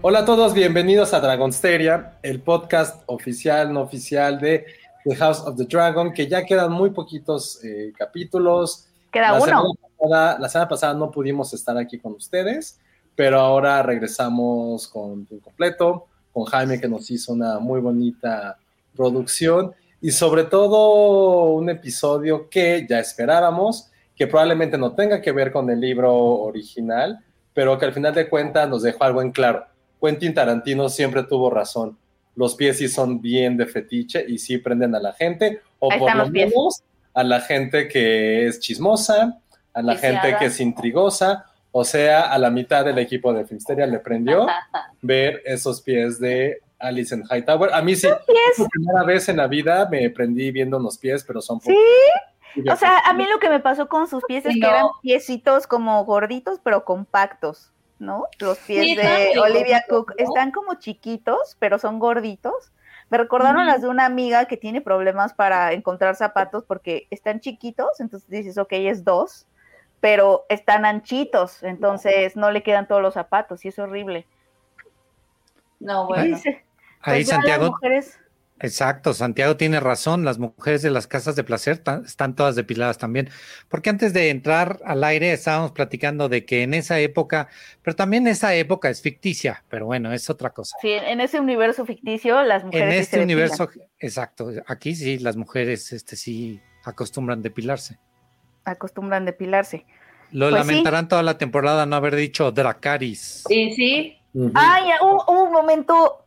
Hola a todos, bienvenidos a Dragonsteria, el podcast oficial, no oficial de The House of the Dragon, que ya quedan muy poquitos eh, capítulos. Queda la uno. Semana pasada, la semana pasada no pudimos estar aquí con ustedes, pero ahora regresamos con un completo, con Jaime que nos hizo una muy bonita producción y sobre todo un episodio que ya esperábamos, que probablemente no tenga que ver con el libro original, pero que al final de cuentas nos dejó algo en claro. Quentin Tarantino siempre tuvo razón. Los pies sí son bien de fetiche y sí prenden a la gente, o Ahí por lo menos a la gente que es chismosa, a la Viciada. gente que es intrigosa, o sea, a la mitad del equipo de Filmsteria le prendió ver esos pies de Alice en Hightower. A mí sí, por primera vez en la vida me prendí viendo unos pies, pero son Sí, o sea, a mí lo que me pasó con sus pies es que eran piecitos como gorditos, pero compactos, ¿no? Los pies Sí, de Olivia Cook ¿no? están como chiquitos, pero son gorditos. Me recordaron las de una amiga que tiene problemas para encontrar zapatos porque están chiquitos, entonces dices, ok, es dos, pero están anchitos, entonces no le quedan todos los zapatos y es horrible. No, bueno. Ahí pues las Santiago, mujeres- exacto, Santiago tiene razón, las mujeres de las casas de placer están todas depiladas también, porque antes de entrar al aire estábamos platicando de que en esa época, pero también esa época es ficticia, pero bueno, es otra cosa. sí, en ese universo ficticio las mujeres En sí se este depilan. universo, exacto, aquí sí, las mujeres este, sí acostumbran depilarse. acostumbran depilarse. Lo Pues sí. lamentarán toda la temporada no haber dicho Dracaris. Sí, Ujú. Ay, hubo, un momento.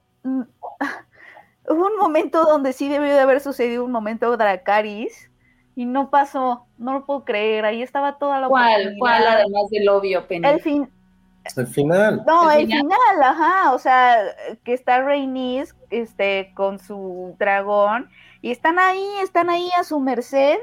Hubo un momento donde sí debió de haber sucedido un momento Dracaris y no pasó. No lo puedo creer. Ahí estaba toda la ¿cuál? ¿Cuál además del obvio, Penny? El fin. El final. No, El el final. final, ajá. O sea, que está Rhaenys este, con su dragón y están ahí, están ahí a su merced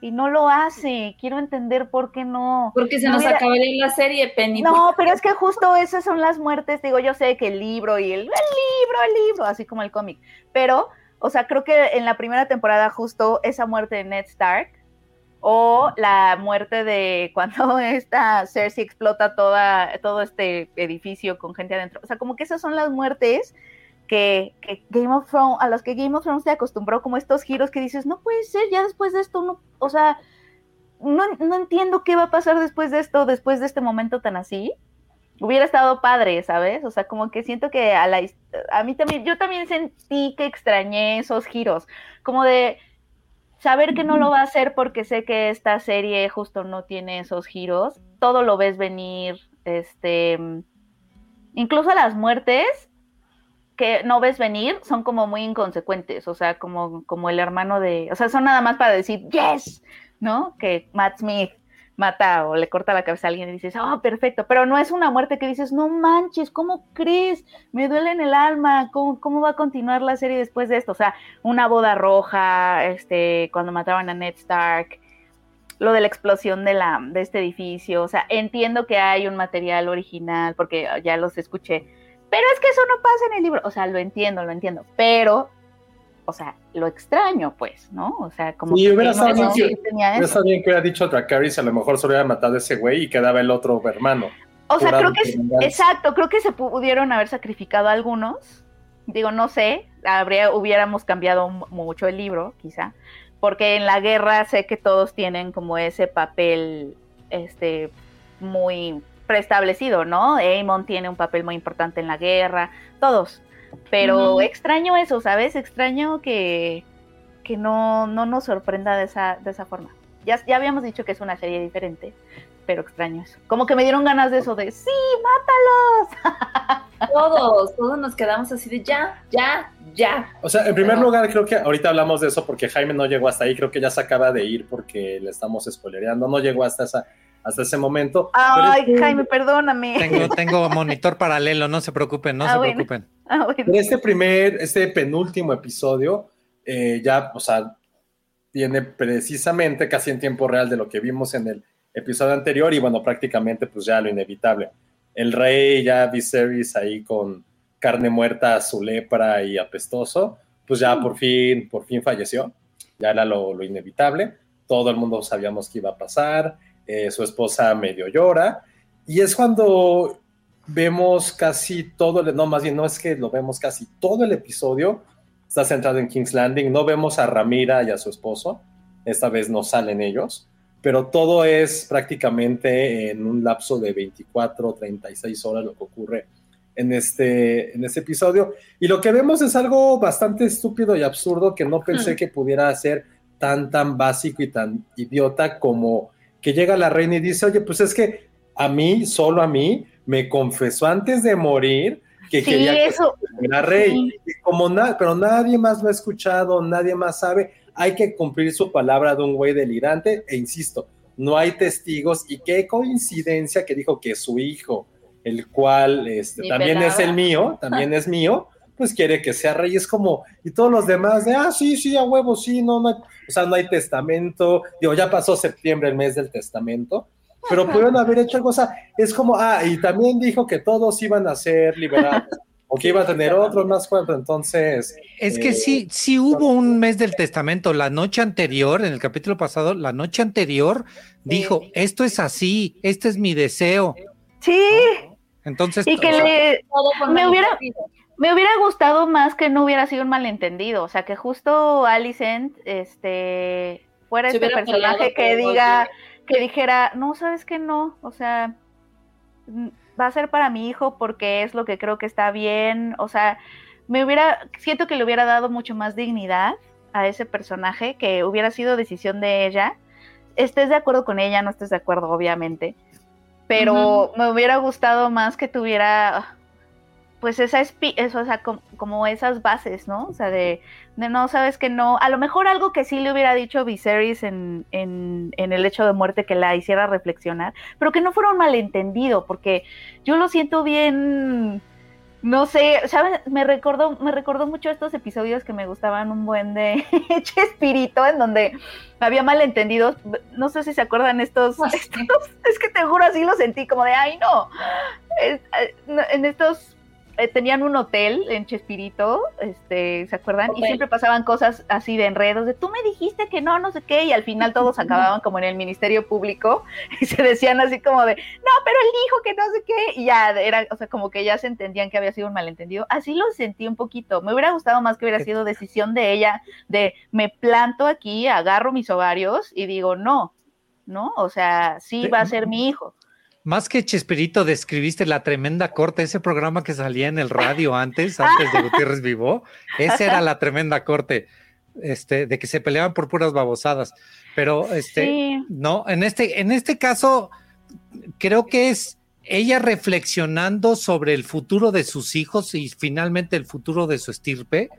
y no lo hace. Quiero entender por qué no. Porque se No nos hubiera- acabaría la serie, Penny. No, pero es que justo esas son las muertes, digo, yo sé que el libro y el, el libro, el libro, así como el cómic, pero, o sea, creo que en la primera temporada justo esa muerte de Ned Stark o la muerte de cuando esta Cersei explota toda, todo este edificio con gente adentro, o sea, como que esas son las muertes que, Game of Thrones, a las que Game of Thrones se acostumbró, como estos giros que dices, no puede ser, ya después de esto, no, o sea, no, no entiendo qué va a pasar después de esto, después de este momento tan así. Hubiera estado padre, ¿sabes? O sea, como que siento que a la a mí también, yo también sentí que extrañé esos giros, como de saber que no lo va a hacer porque sé que esta serie justo no tiene esos giros, todo lo ves venir, este, incluso las muertes que no ves venir son como muy inconsecuentes, o sea, como, como el hermano de, o sea, son nada más para decir, yes, ¿no? Que Matt Smith mata o le corta la cabeza a alguien y dices, oh, perfecto, pero no es una muerte que dices, no manches, ¿cómo crees? Me duele en el alma, ¿cómo, cómo va a continuar la serie después de esto? O sea, una boda roja, este, cuando mataban a Ned Stark, lo de la explosión de, la, de este edificio, o sea, entiendo que hay un material original, porque ya los escuché, pero es que eso no pasa en el libro, o sea, lo entiendo, lo entiendo, pero, o sea, lo extraño, pues, ¿no? O sea, como que hubiera estado bien que hubiera dicho Dracarys, a lo mejor solo hubiera matado a ese güey y quedaba el otro hermano. O sea, creo que es, exacto, creo que se pudieron haber sacrificado algunos. Digo, no sé, habría, hubiéramos cambiado mu- mucho el libro, quizá, porque en la guerra sé que todos tienen como ese papel, este, muy preestablecido, ¿no? Aemon tiene un papel muy importante en la guerra, todos, pero extraño eso, ¿sabes? Extraño que, que no, no nos sorprenda de esa, de esa forma. Ya, ya habíamos dicho que es una serie diferente, pero extraño eso. Como que me dieron ganas de eso de, sí, mátalos. Todos, todos nos quedamos así de ya, ya, ya. O sea, en primer lugar, creo que ahorita hablamos de eso porque Jaime no llegó hasta ahí, creo que ya se acaba de ir porque le estamos spoilereando, no llegó hasta, esa, hasta ese momento. Ay, este- Jaime, perdóname. Tengo, tengo monitor paralelo, no se preocupen, no Ah, se bueno. preocupen. Ah, bueno. Pero este primer, este penúltimo episodio, eh, ya, o sea, viene precisamente casi en tiempo real de lo que vimos en el episodio anterior y bueno, prácticamente pues ya lo inevitable. El rey ya Viserys ahí con carne muerta, su lepra y apestoso, pues ya por fin, por fin falleció. Ya era lo, lo inevitable. Todo el mundo sabíamos que iba a pasar. Eh, su esposa medio llora. Y es cuando vemos casi todo, el, no, más bien no es que lo vemos casi todo el episodio, está centrado en King's Landing, no vemos a Ramira y a su esposo, esta vez no salen ellos, pero todo es prácticamente en un lapso de 24 o 36 horas lo que ocurre en este, en este episodio. Y lo que vemos es algo bastante estúpido y absurdo que no pensé que pudiera ser tan, tan básico y tan idiota como que llega la reina y dice, oye, pues es que a mí, solo a mí, me confesó antes de morir que Sí, quería que eso. era rey. Sí. Y como na- pero nadie más lo ha escuchado, nadie más sabe, hay que cumplir su palabra de un güey delirante, e insisto, no hay testigos, y qué coincidencia que dijo que su hijo, el cual este, también pelada. es el mío, también es mío, pues quiere que sea rey, es como, y todos los demás de, ah, sí, sí, a huevo, sí, no, no hay, o sea, no hay testamento, digo, ya pasó septiembre, el mes del testamento, pero pudieron haber hecho algo, o sea, es como, ah, y también dijo que todos iban a ser liberados, o que iba a tener otros más cuentos, entonces, Es que Eh, sí, sí hubo un mes del testamento. La noche anterior, en el capítulo pasado, la noche anterior dijo, esto es así, este es mi deseo. Sí, Entonces, y que o sea, le, Todo con Me hubiera-. Me hubiera gustado más que no hubiera sido un malentendido, o sea, que justo Alicent este, fuera Se este personaje que diga, que dijera, no, sabes que no, o sea, mm, va a ser para mi hijo porque es lo que creo que está bien, o sea, me hubiera, siento que le hubiera dado mucho más dignidad a ese personaje, que hubiera sido decisión de ella, estés de acuerdo con ella, no estés de acuerdo, obviamente, pero me hubiera gustado más que tuviera pues esa espi- eso, o sea, com- como esas bases, ¿no? O sea, de, de no, sabes que no, a lo mejor algo que sí le hubiera dicho Viserys en, en, en el hecho de muerte que la hiciera reflexionar, pero que no fuera un malentendido, porque yo lo siento bien, no sé, ¿sabes? Me recordó, me recordó mucho estos episodios que me gustaban un buen de Chespirito, en donde había malentendidos, no sé si se acuerdan estos, Ah, estos es que te juro así lo sentí, como de, ay no, Es- eh, no, en estos eh, tenían un hotel en Chespirito, este, ¿se acuerdan? Y siempre pasaban cosas así de enredos, de tú me dijiste que no, no sé qué, y al final todos acababan como en el Ministerio Público y se decían así como de, no, pero él dijo que no sé qué, y ya era, o sea, como que ya se entendían que había sido un malentendido. Así lo sentí un poquito. Me hubiera gustado más que hubiera sido decisión de ella de me planto aquí, agarro mis ovarios y digo, no, ¿no? O sea, Sí. va a ser mi hijo. Más que Chespirito, describiste la tremenda corte, ese programa que salía en el radio antes, antes de Gutiérrez Vivó, esa era la tremenda corte, este, de que se peleaban por puras babosadas. Pero este, Sí. no, en este, en este caso, creo que es ella reflexionando sobre el futuro de sus hijos y finalmente el futuro de su estirpe,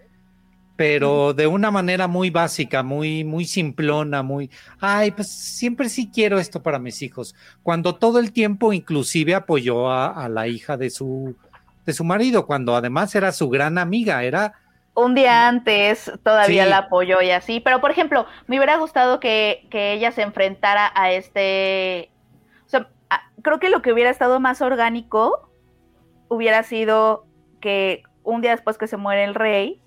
pero de una manera muy básica, muy, muy simplona, muy, ay, pues siempre sí quiero esto para mis hijos. Cuando todo el tiempo inclusive apoyó a, a la hija de su, de su marido, cuando además era su gran amiga, era un día antes todavía Sí. la apoyó y así, pero por ejemplo, me hubiera gustado que, que ella se enfrentara a este, o sea, a- creo que lo que hubiera estado más orgánico hubiera sido que un día después que se muere el rey,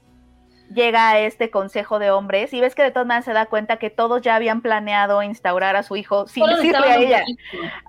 llega a este consejo de hombres y ves que de todas maneras se da cuenta que todos ya habían planeado instaurar a su hijo sin Todos decirle a ella.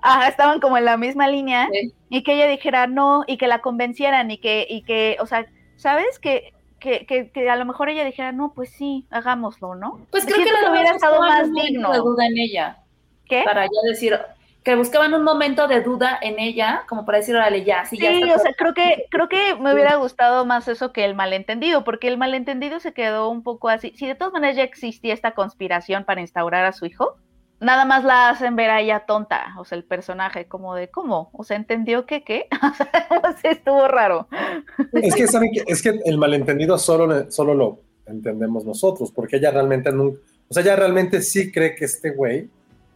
Ajá, estaban como en la misma línea Sí. y que ella dijera no y que la convencieran y que, y que, o sea, ¿sabes? Que, que, que, que a lo mejor ella dijera, no, pues sí, hagámoslo, ¿no? Pues creo que, que hubiera estado más digno. duda en ella. ¿Qué? Para ya decir, que buscaban un momento de duda en ella, como para decir, órale, ya, sí, ya Sí, está o sea, creo que, creo que me hubiera gustado más eso que el malentendido, porque el malentendido se quedó un poco así. Si de todas maneras ya existía esta conspiración para instaurar a su hijo, nada más la hacen ver a ella tonta, o sea, el personaje, como de, ¿cómo? O sea, ¿entendió que qué? O sea, estuvo raro. Es que, ¿saben qué? es que el malentendido solo, solo lo entendemos nosotros, porque ella realmente nunca, o sea, ella realmente sí cree que este güey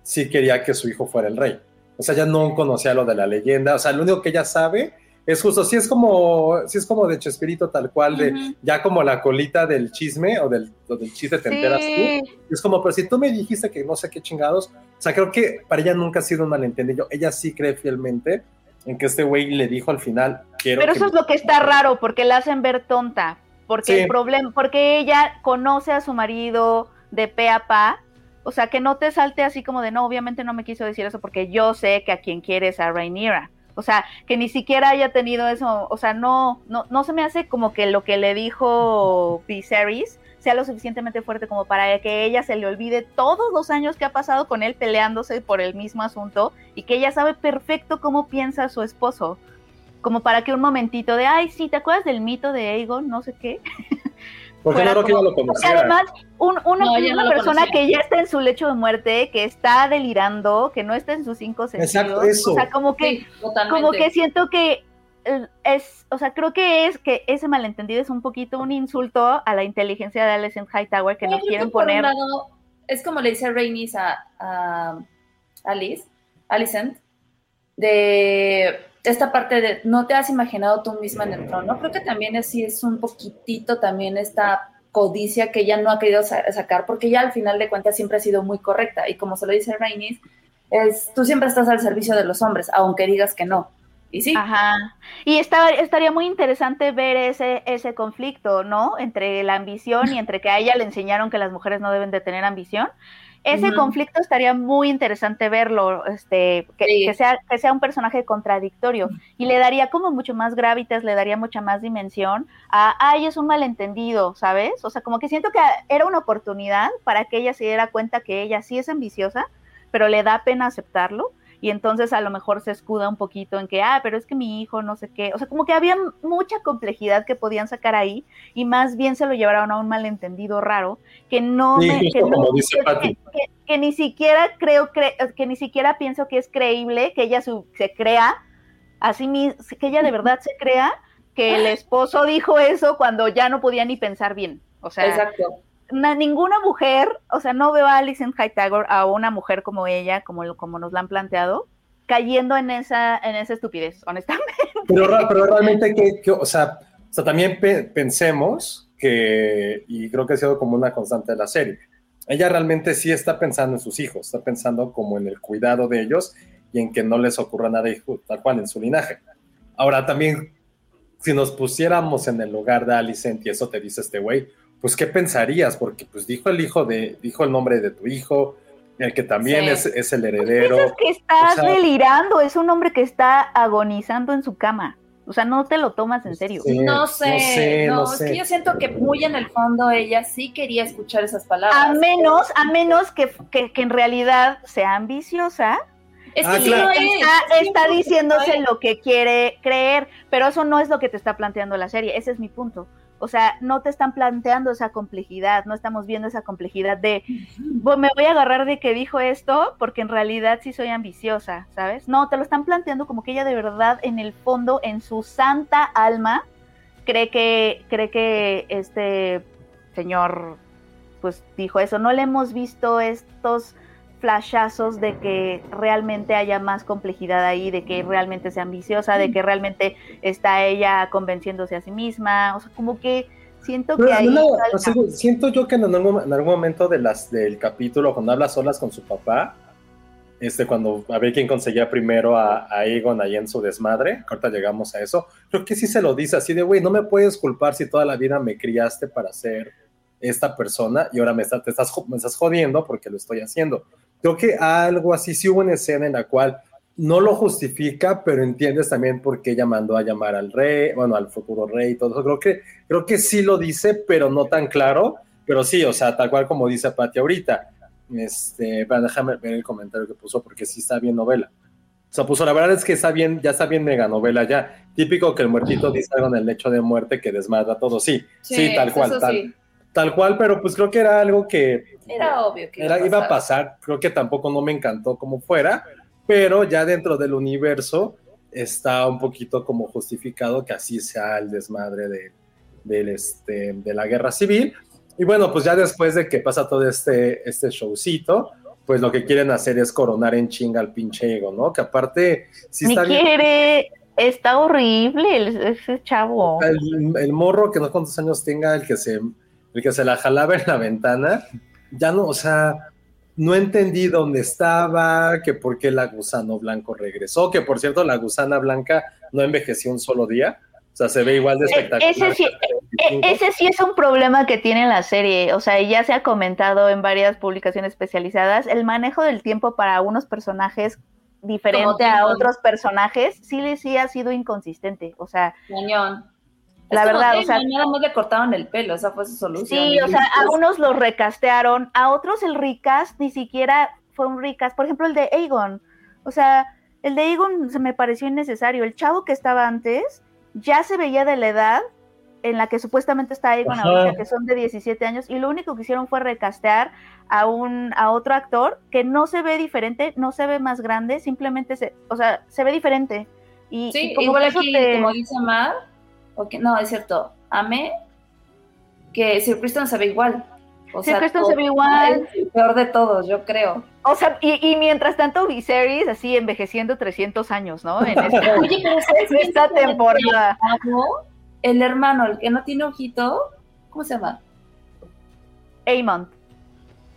sí quería que su hijo fuera el rey. O sea, ella no conocía lo de la leyenda, o sea, lo único que ella sabe es justo, sí es como, sí es como de Chespirito tal cual, de Ujú. ya como la colita del chisme o del, o del chiste te enteras Sí. tú. Es como, pero si tú me dijiste que no sé qué chingados, o sea, creo que para ella nunca ha sido un malentendido. Ella sí cree fielmente en que este güey le dijo al final, quiero Pero que eso es lo que está raro, porque la hacen ver tonta, porque el problema, porque ella conoce a su marido de pe a pa, o sea, que no te salte así como de, no, obviamente no me quiso decir eso porque yo sé que a quien quiere es a Rhaenyra. O sea, que ni siquiera haya tenido eso, o sea, no, no, no se me hace como que lo que le dijo Viserys sea lo suficientemente fuerte como para que ella se le olvide todos los años que ha pasado con él peleándose por el mismo asunto y que ella sabe perfecto cómo piensa su esposo como para que un momentito de, ay, sí, ¿te acuerdas del mito de Aegon? No sé qué. Porque no creo que ella lo conociera. además, un- una, No, una no persona que ya está en su lecho de muerte, que está delirando, que no está en sus cinco sentidos. Exacto, eso. O sea, como que, Sí, como que siento que eh, es, o sea, creo que es que ese malentendido es un poquito un insulto a la inteligencia de Alicent Hightower que Yo nos quieren por un poner. lado, es como le dice Rainis a, a Alice, Alicent, de esta parte de no te has imaginado tú misma en el trono. Creo que también es, sí es un poquitito también esta codicia que ella no ha querido sa- sacar, porque ella al final de cuentas siempre ha sido muy correcta. Y como se lo dice Rainis, es tú siempre estás al servicio de los hombres, aunque digas que no. Y sí, Ajá. Y está, estaría muy interesante ver ese, ese conflicto, ¿no? Entre la ambición y entre que a ella le enseñaron que las mujeres no deben de tener ambición. Ese conflicto estaría muy interesante verlo, este, que, Sí. que sea, que sea un personaje contradictorio y le daría como mucho más gravitas, le daría mucha más dimensión a, ay, es un malentendido, ¿sabes? O sea, como que siento que era una oportunidad para que ella se diera cuenta que ella sí es ambiciosa, pero le da pena aceptarlo y entonces a lo mejor se escuda un poquito en que, ah, pero es que mi hijo no sé qué, o sea, como que había mucha complejidad que podían sacar ahí y más bien se lo llevaron a un malentendido raro que no Sí, me, que, no- como dice que- que- que ni siquiera creo, cre- que ni siquiera pienso que es creíble que ella su- se crea, así mismo, que ella de verdad se crea que el esposo dijo eso cuando ya no podía ni pensar bien, o sea, exacto. Na- ninguna mujer, o sea, no veo a Alison Hightower, a una mujer como ella, como, como nos la han planteado, cayendo en esa, en esa estupidez, honestamente. Pero, pero realmente, que, que- o, sea, también pe- pensemos que, y creo que ha sido como una constante de la serie, ella realmente sí está pensando en sus hijos, está pensando como en el cuidado de ellos y en que no les ocurra nada tal cual en su linaje. Ahora también, si nos pusiéramos en el lugar de Alicent y eso te dice este güey, pues ¿qué pensarías? Porque pues dijo el hijo de, dijo el nombre de tu hijo, el que también Sí. es, es el heredero. Piensas que estás o sea- delirando, es un hombre que está agonizando en su cama. O sea, no te lo tomas en serio. Sí, No sé, no, no es sé. que yo siento que muy en el fondo ella sí quería escuchar esas palabras. A menos, a menos que, que- que en realidad sea ambiciosa, Es que Ah, sí claro. lo es. está, está 100% diciéndose lo que quiere creer, pero eso no es lo que te está planteando la serie, ese es mi punto. O sea, no te están planteando esa complejidad, no estamos viendo esa complejidad de, "Bo- me voy a agarrar de que dijo esto porque en realidad sí soy ambiciosa, ¿sabes? No, te lo están planteando como que ella de verdad en el fondo, en su santa alma, cree que, cree que este señor pues dijo eso. No le hemos visto estos flashazos de que realmente haya más complejidad ahí, de que realmente sea ambiciosa, de que realmente está ella convenciéndose a sí misma, o sea, como que siento que ahí no, siento yo que en algún, en algún momento de las, del capítulo, cuando habla solas con su papá, este, cuando a ver quién conseguía primero a, a Egon ahí en su desmadre, ahorita llegamos a eso, creo que sí se lo dice así de, güey, no me puedes culpar si toda la vida me criaste para ser esta persona y ahora me, está- te estás, jo- me estás jodiendo porque lo estoy haciendo. Creo que algo así, sí hubo una escena en la cual no lo justifica, pero entiendes también por qué ella mandó a llamar al rey, bueno, al futuro rey y todo eso. Creo que, creo que sí lo dice, pero no tan claro. Pero sí, o sea, tal cual como dice Pati ahorita. Este, para déjame ver el comentario que puso, porque sí está bien novela. O sea, puso, la verdad es que está bien, ya está bien mega novela ya. Típico que el muertito dice algo en el lecho de muerte que desmadra todo. Sí, sí, tal cual, tal, tal cual, pero pues creo que era algo que... Era obvio que era, iba a pasar. Creo que tampoco no me encantó como fuera, pero ya dentro del universo está un poquito como justificado que así sea el desmadre de, del este, de la guerra civil. Y bueno, pues ya después de que pasa todo este, este showcito, pues lo que quieren hacer es coronar en chinga al pinche ego, ¿no? Que aparte, si está quiere, está horrible ese chavo. El, el, morro que no cuántos años tenga, el que se, el que se la jalaba en la ventana, ya no, o sea, no entendí dónde estaba, que por qué la gusano blanco regresó, que por cierto la gusana blanca no envejeció un solo día, o sea, se ve igual de e-, espectacular. Ese sí, e-, ese sí es un problema que tiene la serie, o sea, ya se ha comentado en varias publicaciones especializadas, el manejo del tiempo para unos personajes diferente a otros personajes, sí, sí ha sido inconsistente, o sea... Cañón. La verdad, o sea, nada más le cortaron el pelo, esa fue su solución. Sí, o sea, a unos los recastearon, a otros el recast ni siquiera fue un recast. Por ejemplo, el de Aegon. O sea, el de Aegon se me pareció innecesario. El chavo que estaba antes ya se veía de la edad en la que supuestamente está Aegon ahorita, que son de 17 años, y lo único que hicieron fue recastear a un a otro actor que no se ve diferente, no se ve más grande, simplemente se, o sea, se ve diferente. Y, sí, igual aquí, como dice Mar, no, es cierto, amé que Sir Kristen se ve igual. O Sir Kristen se ve igual. el peor de todos, yo creo. O sea, y, mientras tanto Viserys así envejeciendo 300 años, ¿no? En esta, Oye, pero esta temporada. El hermano, el que no tiene ojito, ¿cómo se llama? Aemon.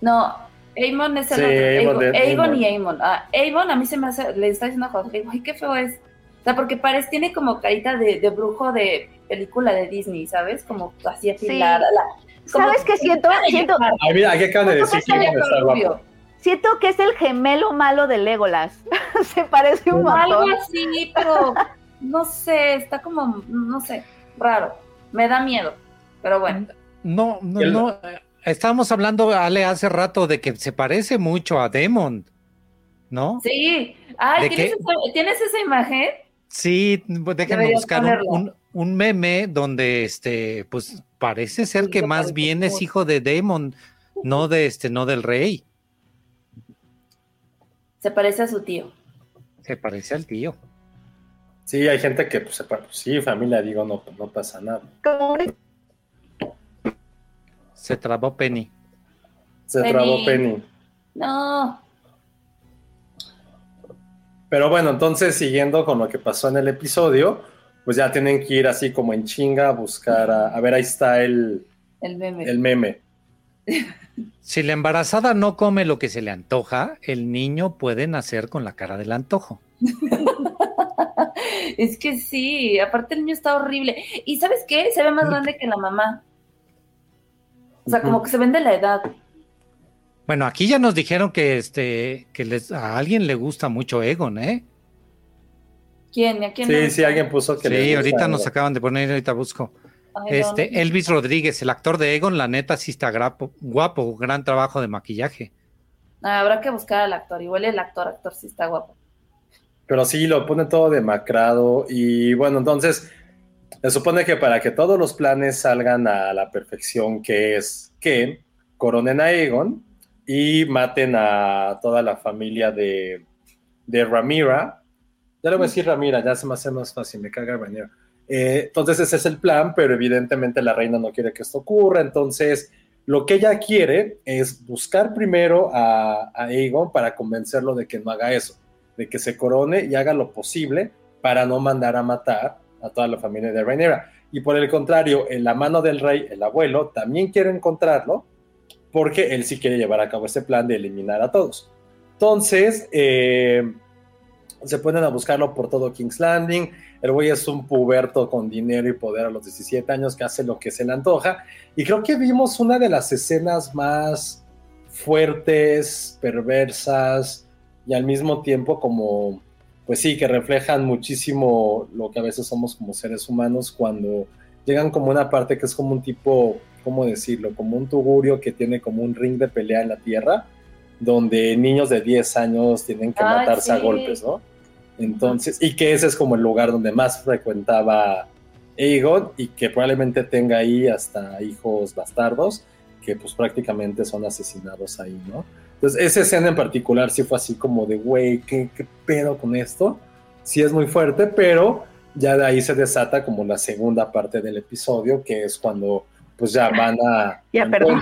No, Aemon es el otro. Aemon, y Aemon. Ah, Aemon a mí se me hace, le está diciendo a Jorge, ay, qué feo es. O sea, porque parece, tiene como carita de, de brujo de película de Disney, ¿sabes? Como así afilada. ¿Sabes qué siento? siento Ay, mira, ¿qué acaban de decir? Siento que es el gemelo malo de Legolas. Se parece un montón. Algo así, pero no sé, está como, no sé, raro. Me da miedo, pero bueno. No, no, no. Estábamos hablando, Ale, hace rato de que se parece mucho a Demon, ¿no? Sí. Ay, ¿tienes, ¿tienes esa imagen? Sí, pues, déjenme buscar un, meme donde este, pues parece ser que más bien es hijo de Damon, no de este, no del rey. Se parece a su tío. Se parece al tío. Sí, hay gente que pues, sí, familia, digo, no, no pasa nada. Se trabó Penny. Se trabó Penny. No. Pero bueno, entonces siguiendo con lo que pasó en el episodio, pues ya tienen que ir así como en chinga a buscar, a, ver, ahí está el, el meme. El meme. Si la embarazada no come lo que se le antoja, el niño puede nacer con la cara del antojo. es que sí, aparte el niño está horrible. ¿Y sabes qué? Se ve más grande que la mamá. O sea, como que se vende la edad. Bueno, aquí ya nos dijeron que este que les, a alguien le gusta mucho Egon, ¿eh? ¿Quién? ¿A quién sí, sí, alguien puso que. Sí, ahorita nos acaban de poner, ahorita busco. este, Elvis Rodríguez, el actor de Egon, la neta sí está guapo, gran trabajo de maquillaje. Ah, habrá que buscar al actor, igual el actor, actor sí está guapo. Pero sí, lo pone todo demacrado y bueno, entonces se supone que para que todos los planes salgan a la perfección, que es que coronen a Egon, y maten a toda la familia de, de Ramira. Ya le voy a decir Ramira, ya se me hace más fácil, me caga Ramira. Eh, entonces ese es el plan, pero evidentemente la reina no quiere que esto ocurra, entonces lo que ella quiere es buscar primero a, a Aegon para convencerlo de que no haga eso, de que se corone y haga lo posible para no mandar a matar a toda la familia de Rhaenyra. Y por el contrario, en la mano del rey, el abuelo, también quiere encontrarlo porque él sí quiere llevar a cabo este plan de eliminar a todos. Entonces, eh, se ponen a buscarlo por todo King's Landing. El güey es un puberto con dinero y poder a los 17 años que hace lo que se le antoja. Y creo que vimos una de las escenas más fuertes, perversas y al mismo tiempo como pues sí, que reflejan muchísimo lo que a veces somos como seres humanos cuando llegan como una parte que es como un tipo, ¿cómo decirlo? Como un tugurio que tiene como un ring de pelea en la tierra, donde niños de 10 años tienen que matarse a golpes, ¿no? Entonces, y que ese es como el lugar donde más frecuentaba Aegon y que probablemente tenga ahí hasta hijos bastardos que pues prácticamente son asesinados ahí, ¿no? Entonces, esa escena en particular sí fue así como de, güey, ¿qué, ¿qué, pedo con esto? Sí es muy fuerte, pero ya de ahí se desata como la segunda parte del episodio, que es cuando pues ya van a... Ya, perdón.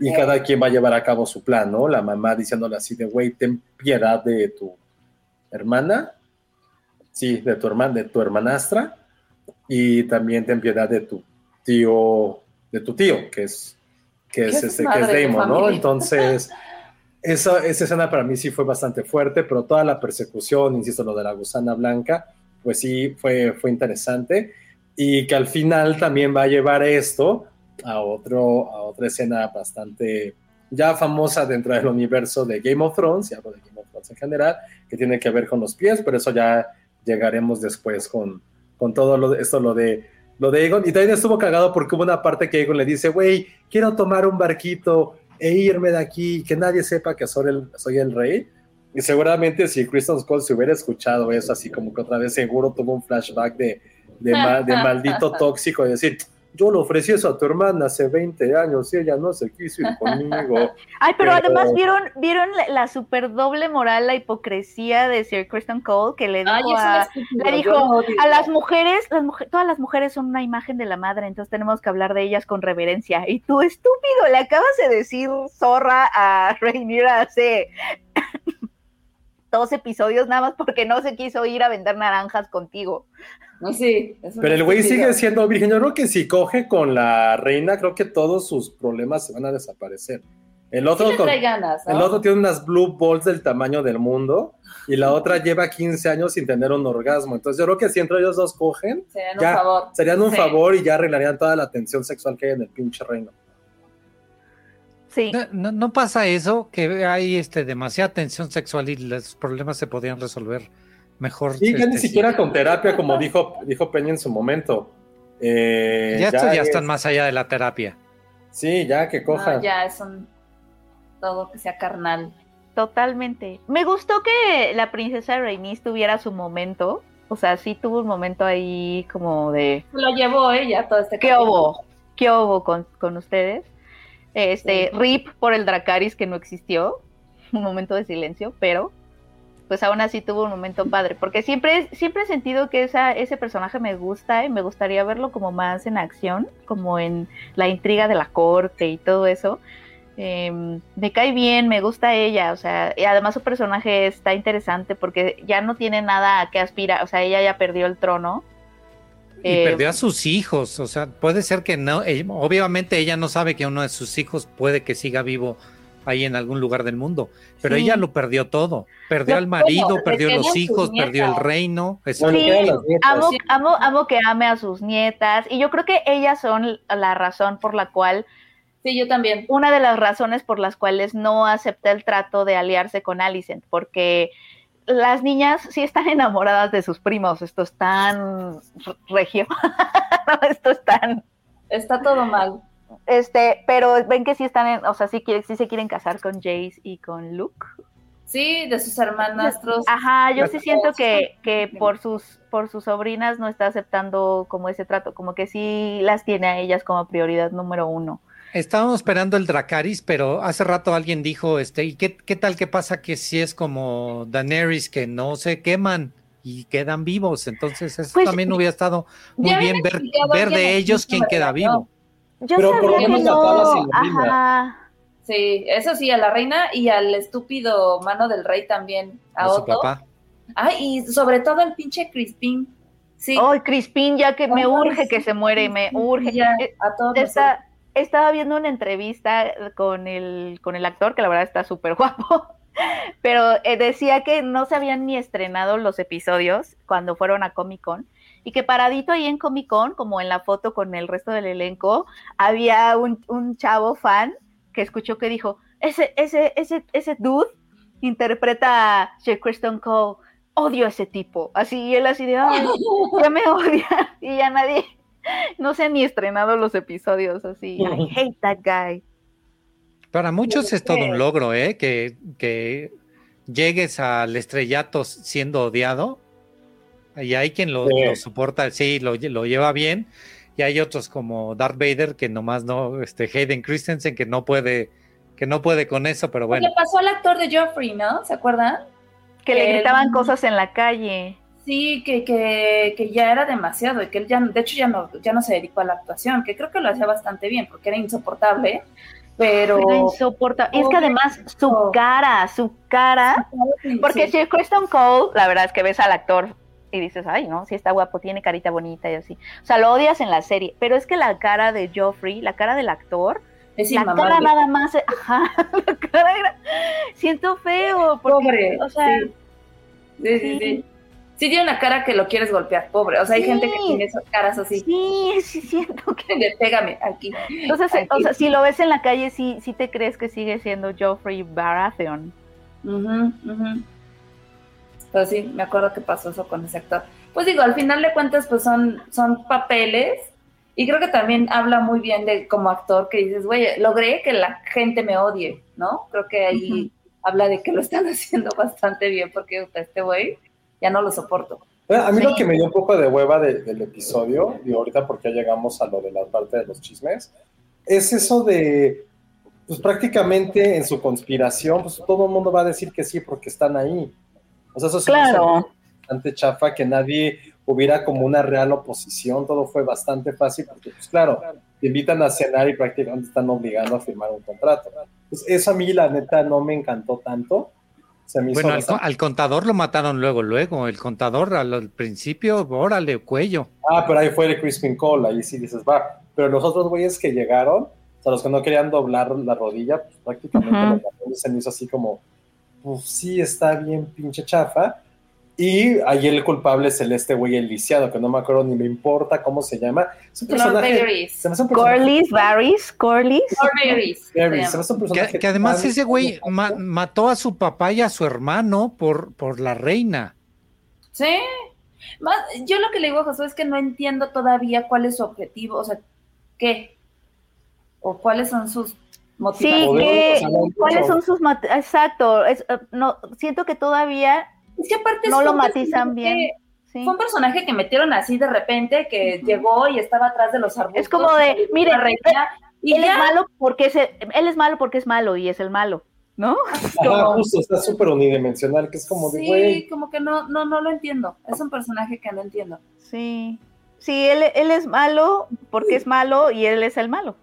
Y cada quien va a llevar a cabo su plan, ¿no? La mamá diciéndole así de, güey, ten piedad de tu hermana, sí, de tu hermana, de tu hermanastra, y también ten piedad de tu tío, de tu tío, que es, que es, este, que es Damon, ¿no? Entonces, esa, esa escena para mí sí fue bastante fuerte, pero toda la persecución, insisto, lo de la gusana blanca, pues sí fue, fue interesante, y que al final también va a llevar esto a, otro, a otra escena bastante ya famosa dentro del universo de Game of Thrones, y hablo de Game of Thrones en general, que tiene que ver con los pies, pero eso ya llegaremos después con, con todo lo, esto, lo de, lo de Aegon. Y también estuvo cagado porque hubo una parte que Aegon le dice, güey, quiero tomar un barquito e irme de aquí, que nadie sepa que soy el, soy el rey. Y seguramente si Kristen Cole se hubiera escuchado eso, así como que otra vez seguro tuvo un flashback de, de, de maldito tóxico y decir, yo le ofrecí eso a tu hermana hace 20 años y ella no se quiso ir conmigo. Ay, pero, pero... además vieron, vieron la, la, super doble moral, la hipocresía de Sir Kristen Cole, que le dijo, Ay, a, le dijo a las mujeres, las mujeres, todas las mujeres son una imagen de la madre, entonces tenemos que hablar de ellas con reverencia. Y tú, estúpido, le acabas de decir zorra a Rhaenyra hace dos episodios nada más porque no se quiso ir a vender naranjas contigo. No, sí. Pero el güey sigue siendo virgen. Yo creo que si coge con la reina, creo que todos sus problemas se van a desaparecer. El otro, sí con, ganas, ¿no? el otro tiene unas blue balls del tamaño del mundo y la otra lleva 15 años sin tener un orgasmo. Entonces yo creo que si entre ellos dos cogen, serían ya, un favor. Serían un Sí. favor y ya arreglarían toda la tensión sexual que hay en el pinche reino. Sí. No, no, no pasa eso, que hay este, demasiada tensión sexual y los problemas se podrían resolver mejor. Y ya ni este, siquiera con terapia, como dijo, dijo Peña en su momento. Eh, Ya, esto ya es- están más allá de la terapia. Sí, ya que cojan. No, ya es un todo que sea carnal. Totalmente. Me gustó que la princesa Rhaenys tuviera su momento. O sea, sí tuvo un momento ahí como de lo llevó ella todo este ¿qué hubo? ¿Qué hubo con, con ustedes? Este, Sí. RIP por el Dracaris que no existió. Un momento de silencio, pero pues aún así tuvo un momento padre. Porque siempre, siempre he sentido que esa, ese personaje me gusta y me gustaría verlo como más en acción, como en la intriga de la corte y todo eso. Eh, me cae bien, me gusta ella, o sea, y además su personaje está interesante porque ya no tiene nada a que aspira, o sea, ella ya perdió el trono. Y Eh, perdió a sus hijos, o sea, puede ser que no, obviamente ella no sabe que uno de sus hijos puede que siga vivo ahí en algún lugar del mundo, pero Sí. ella lo perdió todo, perdió al marido, bueno, perdió los hijos, perdió el reino, Sí, amo que ame a sus nietas. Y yo creo que ellas son la razón por la cual, Sí, yo también. una de las razones por las cuales no acepta el trato de aliarse con Alicent, porque las niñas sí están enamoradas de sus primos, esto es tan regio, esto es tan, Está todo mal. Este, pero ven que sí están, en, o sea, sí, quiere- sí se quieren casar con Jace y con Luke. Sí, de sus hermanastros. Ajá, yo sí siento que, que por sus por sus sobrinas no está aceptando como ese trato, como que sí las tiene a ellas como prioridad número uno. Estábamos esperando el Dracaris, pero hace rato alguien dijo, este, ¿y qué, qué tal que pasa que si es como Daenerys, que no se queman y quedan vivos? Entonces eso Pues, también hubiera estado muy bien ver, ver de ellos quién queda vivo. Yo Pero por lo sabía que menos no, sin la ajá. Sí, eso sí, a la reina y al estúpido mano del rey también. A A su Otto. papá. Ay, y sobre todo el pinche Crispín. Sí. Ay, Crispín, ya que me urge que se muere, me urge. ya, Eh, a todos Esta- estaba viendo una entrevista con el, con el actor, que la verdad está súper guapo, pero eh, decía que no se habían ni estrenado los episodios cuando fueron a Comic Con y que paradito ahí en Comic Con, como en la foto con el resto del elenco, había un, un chavo fan que escuchó que dijo, ese, ese, ese, ese dude interpreta a J. Kristen Cole. odio a ese tipo. Así, y él así de, ay, ya me odia. Y ya nadie, no se han ni estrenado los episodios así. I hate that guy. Para muchos es todo un logro, ¿eh? Que, que llegues al estrellato siendo odiado. Y hay quien lo, Sí. lo soporta, sí, lo, lo lleva bien. Y hay otros como Darth Vader que nomás no, este Hayden Christensen que no puede, que no puede con eso, pero bueno. Le pasó al actor de Joffrey, ¿no? ¿Se acuerdan? Que le Él- gritaban cosas en la calle. Sí, que, que, que ya era demasiado y que él ya, de hecho, ya no, ya no se dedicó a la actuación, que creo que lo hacía bastante bien porque era insoportable, pero... Era insoportable. Y es que además su Pobrecito. cara, su cara. Porque Sí. si Kristen Cole, la verdad es que ves al actor y dices, ay, no, sí está guapo, tiene carita bonita y así. O sea, lo odias en la serie. Pero es que la cara de Joffrey, la cara del actor, es la cara nada más, ajá, la cara era, siento feo, porque, Pobre, o sea, sí. Sí, sí, sí. tiene una cara que lo quieres golpear, pobre. O sea, hay gente que tiene esas caras así. sí, sí siento que, De, Pégame aquí. entonces, Aquí. o sea, si lo ves en la calle, sí, sí te crees que sigue siendo Joffrey Baratheon. Ujú, ujú. Pero sí, me acuerdo que pasó eso con ese actor. Pues digo, al final de cuentas, pues son, son papeles. Y creo que también habla muy bien de como actor que dices, güey, logré que la gente me odie, ¿no? Creo que ahí habla de que lo están haciendo bastante bien porque este güey ya no lo soporto. A mí lo que me dio un poco de hueva de- del episodio, y ahorita porque ya llegamos a lo de la parte de los chismes, es eso de, pues prácticamente en su conspiración, pues todo el mundo va a decir que sí porque están ahí. O sea, eso hizo Claro. bastante chafa, que nadie hubiera como una real oposición, todo fue bastante fácil, porque pues claro, te invitan a cenar y prácticamente están obligando a firmar un contrato. Pues eso a mí la neta no me encantó tanto. Se me hizo Bueno, al, contador lo mataron luego, luego. El contador al, al principio, órale, cuello. Ah, pero ahí fue el Crispin Cole, ahí sí dices, va. Pero los otros güeyes que llegaron, o sea, los que no querían doblar la rodilla, pues prácticamente los matones se me hizo así como, pues sí, está bien pinche chafa. Y ahí el culpable es el este güey el lisiado, que no me acuerdo ni me importa cómo se llama. Es un personaje. Se me hace un personaje. Corlys, Varys, Corlys. Se me hace un Que, personaje que además tan- ese güey ma- mató a su papá y a su hermano por, por la reina. Sí. Más, yo lo que le digo a Josué es que no entiendo todavía cuál es su objetivo, o sea, ¿qué? ¿O cuáles son sus Sí, que, ¿cuáles son sus Exacto, es, eh, no, siento que todavía Es que aparte no lo matizan bien. sí. Fue un personaje que metieron así de repente, que llegó y estaba atrás de los arbustos. Es como de, y mire, reina, y él ya, es malo porque es el- él es malo porque es malo y es el malo, ¿no? Ajá, justo, está súper unidimensional, que es como de, sí, como que no, no, no lo entiendo. Es un personaje que no entiendo. Sí. Sí, él, él es malo porque es malo y él es el malo.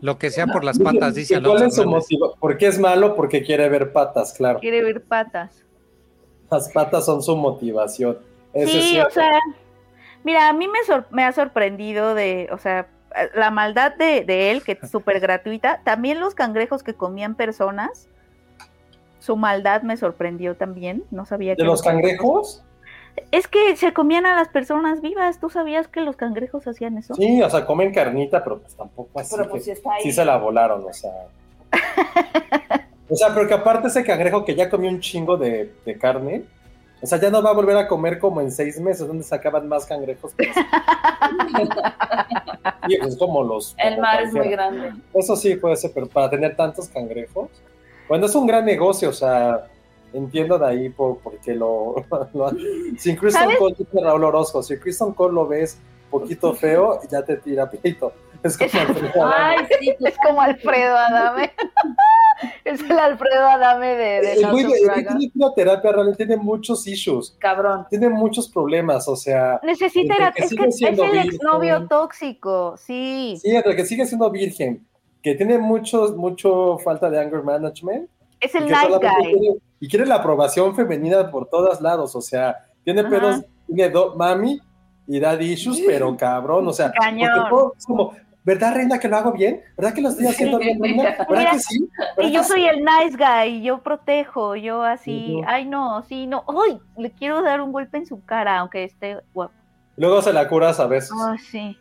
Lo que sea por las patas, dice ¿y ¿cuál es su motivo? ¿Por qué es malo? Porque quiere ver patas, claro. Quiere ver patas. Las patas son su motivación. Eso Sí, o sea, mira, a mí me, sor- me ha sorprendido de, o sea, la maldad de, de él, que es súper gratuita. También los cangrejos que comían personas, su maldad me sorprendió también. No sabía que ¿De los cangrejos? Es que se comían a las personas vivas. ¿Tú sabías que los cangrejos hacían eso? Sí, o sea, comen carnita, pero pues tampoco así. Pero pues que- está ahí. sí se la volaron, o sea. O sea, pero que aparte ese cangrejo que ya comió un chingo de, de carne, o sea, ya no va a volver a comer como en seis meses, donde sacaban más cangrejos. que- Sí, pues como los. El como mar es muy grande. Eso sí puede ser, pero para tener tantos cangrejos, bueno, es un gran negocio, o sea, entiendo de ahí por, por qué lo, lo- Si Kristen ¿Sabes? Cole, dice Raúl Orozco, si Kristen Cole lo ves poquito feo, ya te tira pito. Es como Alfredo Adame. Ay, sí, Es como Alfredo Adame. es el Alfredo Adame de, de El House güey of el tiene una terapia realmente tiene muchos issues, cabrón. tiene muchos problemas, o sea, Necesita, era- que es que es el exnovio tóxico, sí. sí, entre que sigue siendo virgen, que tiene mucho, mucho falta de anger management, Es el nice guy. quiere- y quiere la aprobación femenina por todos lados, o sea, tiene Ajá. pedos, tiene do, mami y daddy issues, pero cabrón, o sea, todo es como, ¿verdad, reina, que lo hago bien? ¿Verdad que lo estoy haciendo bien, reina? ¿Verdad Mira, que sí? Y ¿Verdad yo soy el nice guy, yo protejo, yo así, ay no, sí, no, ay, le quiero dar un golpe en su cara, aunque esté guapo. Luego se la curas a veces. Ay, sí.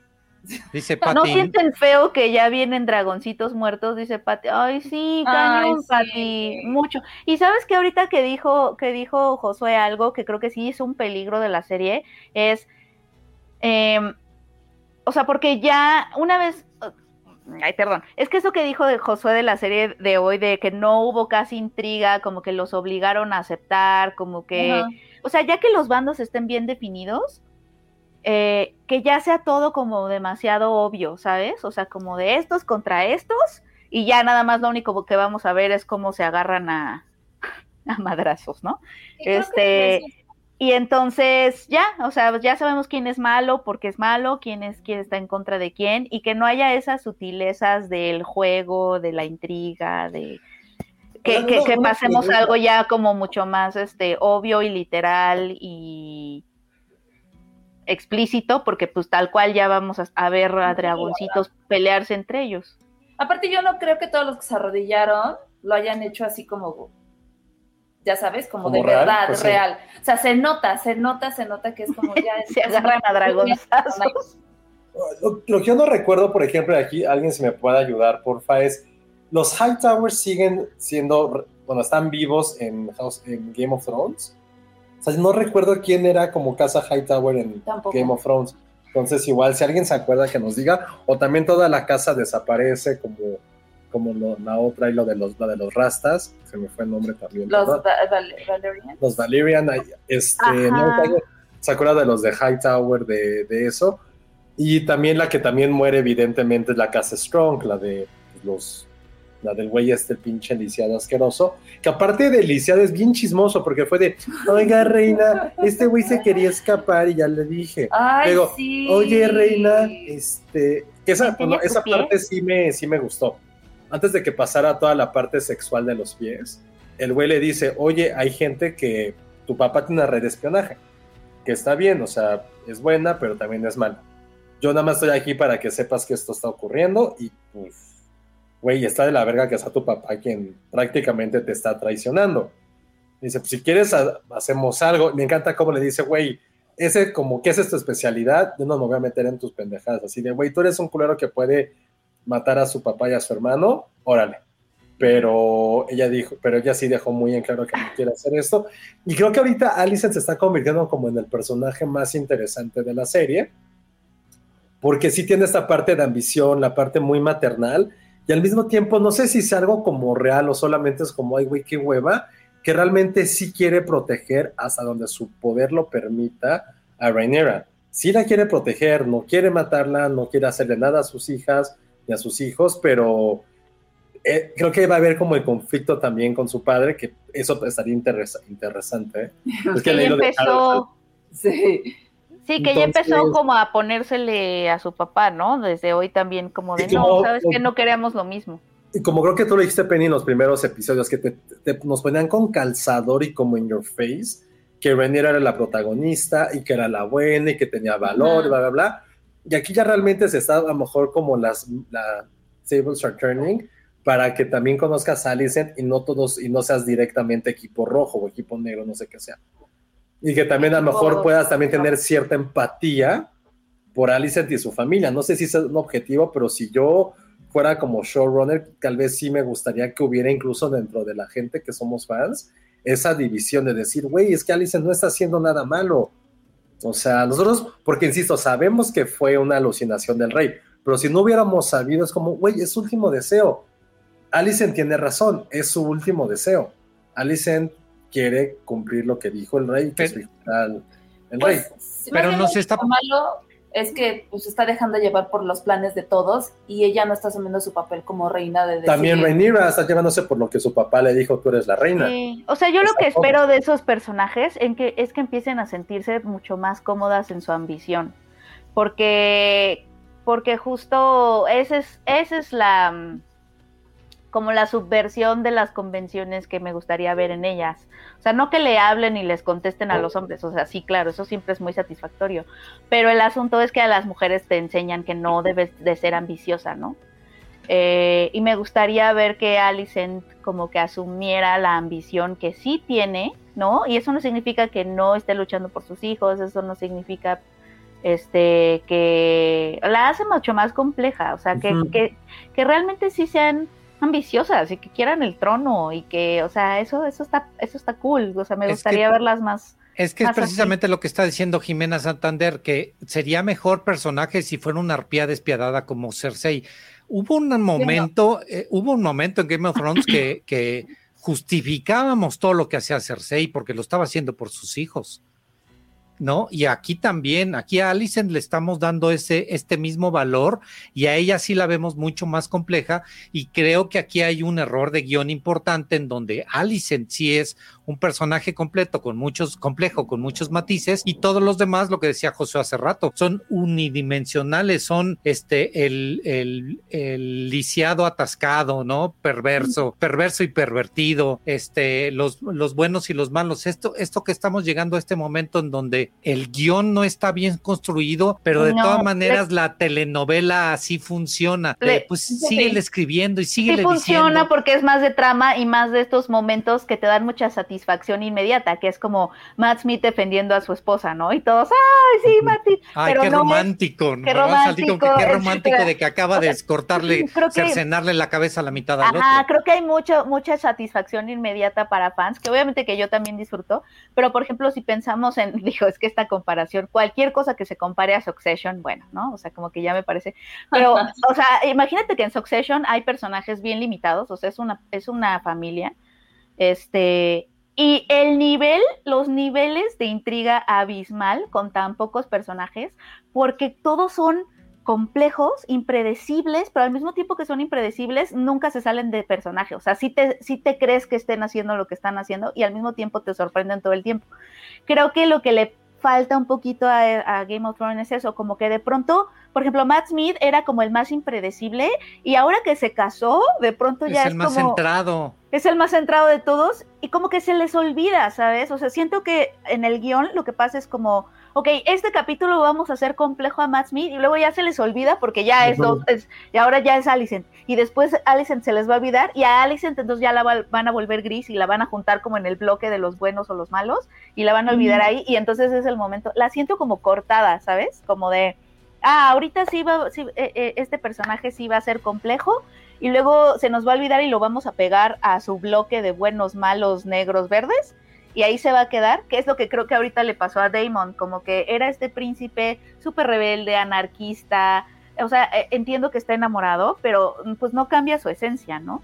Dice ¿No Pati. sienten feo que ya vienen dragoncitos muertos? Dice Pati. Ay, sí, cañón, Ay, sí. Pati, mucho. Y sabes que ahorita que dijo, que dijo Josué algo que creo que sí es un peligro de la serie, es, em, o sea, porque ya una vez, ay, perdón, es que eso que dijo de Josué de la serie de hoy, de que no hubo casi intriga, como que los obligaron a aceptar, como que, o sea, ya que los bandos estén bien definidos, eh, que ya sea todo como demasiado obvio, ¿sabes? O sea, como de estos contra estos, y ya nada más lo único que vamos a ver es cómo se agarran a, a madrazos, ¿no? Y Este, y entonces ya, o sea, ya sabemos quién es malo, porque es malo, quién es quién está en contra de quién, y que no haya esas sutilezas del juego, de la intriga, de que, pasemos algo ya como mucho más este obvio y literal y explícito, porque pues tal cual ya vamos a, a ver a dragoncitos pelearse entre ellos. Aparte, yo no creo que todos los que se arrodillaron lo hayan hecho así como, ya sabes, como, Como de real, verdad, pues sí. real. O sea, se nota, se nota, se nota que es como ya. Se agarran a dragonzazos. Lo, lo que yo no recuerdo, por ejemplo, aquí alguien se me puede ayudar, porfa, es los Hightowers siguen siendo, bueno, están vivos en, House- en Game of Thrones. O sea, no recuerdo quién era como casa Hightower en Tampoco. Game of Thrones. Entonces, igual, si alguien se acuerda que nos diga, o también toda la casa desaparece como, como lo- la otra y lo de los, la de los Rastas, se me fue el nombre también. Los ¿verdad? Va- Val- Valerian. los Valyrian, ay, este, no, se acuerda de los de Hightower de, de eso. Y también la que también muere, evidentemente, es la casa Strong, la de los, la del güey este pinche lisiado asqueroso, que aparte de lisiado es bien chismoso, porque fue de, oiga, reina, este güey se quería escapar y ya le dije. Ay, Luego, sí. Oye, reina, este, que esa, ¿Enseñas bueno, tu esa parte sí me, sí me gustó. Antes de que pasara toda la parte sexual de los pies, el güey le dice, oye, hay gente que tu papá tiene una red de espionaje, que está bien, o sea, es buena, pero también es mala. Yo nada más estoy aquí para que sepas que esto está ocurriendo y pues, güey, está de la verga que está tu papá quien prácticamente te está traicionando. Dice, pues si quieres ha- hacemos algo. Me encanta cómo le dice, güey, ese como que esa es tu especialidad, yo no me voy a meter en tus pendejadas. Así de, güey, tú eres un culero que puede matar a su papá y a su hermano, órale. Pero ella dijo, pero ella sí dejó muy en claro que no quiere hacer esto. Y creo que ahorita Alicent se está convirtiendo como en el personaje más interesante de la serie, porque sí tiene esta parte de ambición, la parte muy maternal, y al mismo tiempo no sé si es algo como real o solamente es como, ay, güey, qué hueva, que realmente sí quiere proteger hasta donde su poder lo permita a Rhaenyra. Sí la quiere proteger, no quiere matarla, no quiere hacerle nada a sus hijas ni a sus hijos, pero eh, creo que va a haber como el conflicto también con su padre, que eso estaría interesa- interesante. ¿eh? Es Que lo de empezó, Sí. Sí, que ella empezó Entonces- como a ponérsele a su papá, ¿no? Desde hoy también como de, Y no, como- sabes que no queremos lo mismo. Y como creo que tú lo dijiste, Penny, en los primeros episodios, que te- te- nos ponían con calzador y como in your face, que Rhaenyra era la protagonista y que era la buena y que tenía valor, y Ajá. bla, bla, bla. Y aquí ya realmente se está a lo mejor como las, la tables are turning para que también conozcas a Alicent y no todos, y no seas directamente equipo rojo o equipo negro, no sé qué sea. Y que también a lo mejor puedas también tener cierta empatía por Alicent y su familia. No sé si es un objetivo, pero si yo fuera como showrunner, tal vez sí me gustaría que hubiera incluso dentro de la gente que somos fans esa división de decir, güey, es que Alicent no está haciendo nada malo. O sea, nosotros, porque insisto, sabemos que fue una alucinación del rey, pero si no hubiéramos sabido, es como, güey, es su último deseo. Alicent tiene razón, es su último deseo. Alicent quiere cumplir lo que dijo el rey, que Pero- hija era el, el rey. Pues, Pero no lo se está- malo es que pues, se está dejando llevar por los planes de todos y ella no está asumiendo su papel como reina de decir, También Rhaenyra está llevándose por lo que su papá le dijo, tú eres la reina. Sí. O sea, yo lo que espero de esos personajes en que, es que empiecen a sentirse mucho más cómodas en su ambición. Porque, porque justo esa es, esa es la como la subversión de las convenciones que me gustaría ver en ellas. O sea, no que le hablen y les contesten a los hombres, o sea, sí, claro, eso siempre es muy satisfactorio. Pero el asunto es que a las mujeres te enseñan que no debes de ser ambiciosa, ¿no? Eh, y me gustaría ver que Alicent como que asumiera la ambición que sí tiene, ¿no? Y eso no significa que no esté luchando por sus hijos, eso no significa este, que la hace mucho más compleja, o sea, que, que, que realmente sí sean ambiciosas y que quieran el trono y que, o sea, eso, eso está, eso está cool, o sea, me gustaría verlas más. Es que es precisamente lo que está diciendo Jimena Santander, que sería mejor personaje si fuera una arpía despiadada como Cersei. Hubo un momento, eh, hubo un momento en Game of Thrones que, que justificábamos todo lo que hacía Cersei porque lo estaba haciendo por sus hijos. ¿No? Y aquí también, aquí a Alicent le estamos dando ese, este mismo valor y a ella sí la vemos mucho más compleja y creo que aquí hay un error de guion importante en donde Alicent sí es un personaje completo con muchos, complejo, con muchos matices y todos los demás, lo que decía José hace rato, son unidimensionales, son este, el, el, el lisiado atascado, ¿no? Perverso, perverso y pervertido, este, los, los buenos y los malos. Esto, esto que estamos llegando a este momento en donde el guion no está bien construido, pero de todas maneras la telenovela así funciona. pues sigue escribiendo y sigue sí funciona porque es más de trama y más de estos momentos que te dan mucha satisfacción inmediata, que es como Matt Smith defendiendo a su esposa, ¿no? Y todos, ¡ay, sí, Matt Smith! Ay, qué romántico, Qué romántico, qué romántico de que acaba de cortarle, cercenarle la cabeza a la mitad al ajá, creo que hay mucho, mucha satisfacción inmediata para fans, que obviamente que yo también disfruto, pero por ejemplo, si pensamos en, digo, es que esta comparación, cualquier cosa que se compare a Succession, bueno, ¿no? O sea, como que ya me parece, pero, o sea, imagínate que en Succession hay personajes bien limitados, o sea, es una, es una familia, este, y el nivel, los niveles de intriga abismal con tan pocos personajes, porque todos son complejos, impredecibles, pero al mismo tiempo que son impredecibles, nunca se salen de personaje. O sea, sí te, sí te crees que estén haciendo lo que están haciendo y al mismo tiempo te sorprenden todo el tiempo. Creo que lo que le falta un poquito a, Game of Thrones es eso, como que de pronto, por ejemplo, Matt Smith era como el más impredecible y ahora que se casó, de pronto ya es, el más centrado es el más centrado de todos y como que se les olvida, ¿sabes? O sea, siento que en el guion lo que pasa es como, ok, este capítulo lo vamos a hacer complejo a Matt Smith y luego ya se les olvida porque ya es, dos, y ahora ya es Alicent. Y después Alicent se les va a olvidar y a Alicent entonces ya la van a volver gris y la van a juntar como en el bloque de los buenos o los malos y la van a olvidar ahí y entonces es el momento, la siento como cortada, ¿sabes? Como de, ah, ahorita sí va, sí, eh, eh, este personaje sí va a ser complejo y luego se nos va a olvidar y lo vamos a pegar a su bloque de buenos, malos, negros, verdes, y ahí se va a quedar, que es lo que creo que ahorita le pasó a Damon, como que era este príncipe súper rebelde, anarquista, o sea, e, entiendo que está enamorado, pero pues no cambia su esencia, ¿no?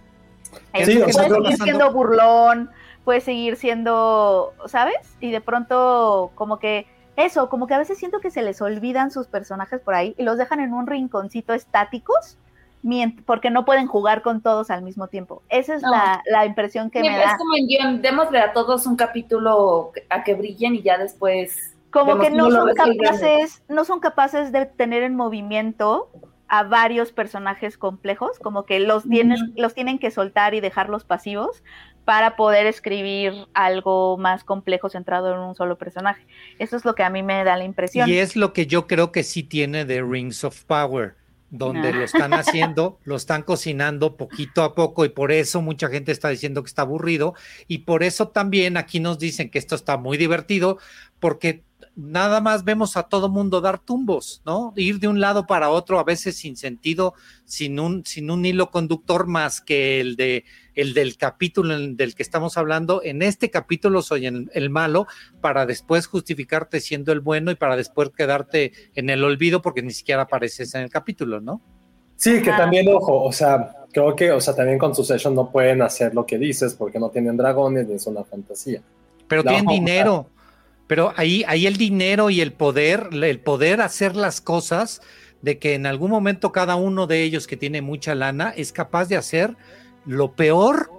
Sí, puede seguir siendo burlón, puede seguir siendo, ¿sabes? Y de pronto como que eso, como que a veces siento que se les olvidan sus personajes por ahí y los dejan en un rinconcito estáticos porque no pueden jugar con todos al mismo tiempo. Esa es la, impresión que me da. Es como en guion, démosle a todos un capítulo a que brillen y ya después. Como que no son capaces, no son capaces de tener en movimiento a varios personajes complejos, como que los tienen, los tienen que soltar y dejarlos pasivos para poder escribir algo más complejo centrado en un solo personaje. Eso es lo que a mí me da la impresión. Y es lo que yo creo que sí tiene de Rings of Power donde lo están haciendo, lo están cocinando poquito a poco y por eso mucha gente está diciendo que está aburrido. Y por eso también aquí nos dicen que esto está muy divertido porque nada más vemos a todo mundo dar tumbos, ¿no? Ir de un lado para otro, a veces sin sentido, sin un, sin un hilo conductor más que el de el del capítulo del que estamos hablando. En este capítulo soy el, malo para después justificarte siendo el bueno y para después quedarte en el olvido porque ni siquiera apareces en el capítulo, ¿no? Sí, que también, ojo, o sea, creo que, o sea, también con Succession no pueden hacer lo que dices porque no tienen dragones ni es una fantasía. Pero tienen dinero. Pero ahí, ahí el dinero y el poder, el poder hacer las cosas, de que en algún momento cada uno de ellos que tiene mucha lana es capaz de hacer lo peor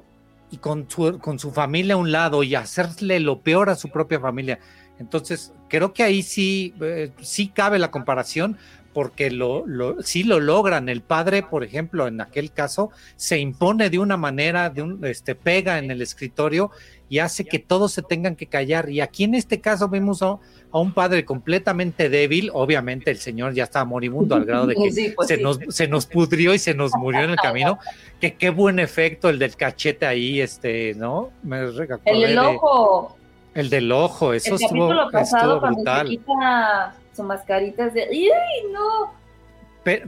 y con su, con su familia a un lado y hacerle lo peor a su propia familia. Entonces, creo que ahí sí, eh, sí cabe la comparación, porque lo, lo, lo logran. El padre, por ejemplo, en aquel caso, se impone de una manera, de un, este, pega en el escritorio y hace que todos se tengan que callar. Y aquí en este caso vemos a, un padre completamente débil. Obviamente el señor ya estaba moribundo al grado de que pues se, nos, se nos pudrió y se nos murió en el camino. Que qué buen efecto el del cachete ahí, este, ¿no? Me el del ojo. El del ojo, eso el estuvo, pasado, brutal. Se quita su mascarita es de, ¡ay, no!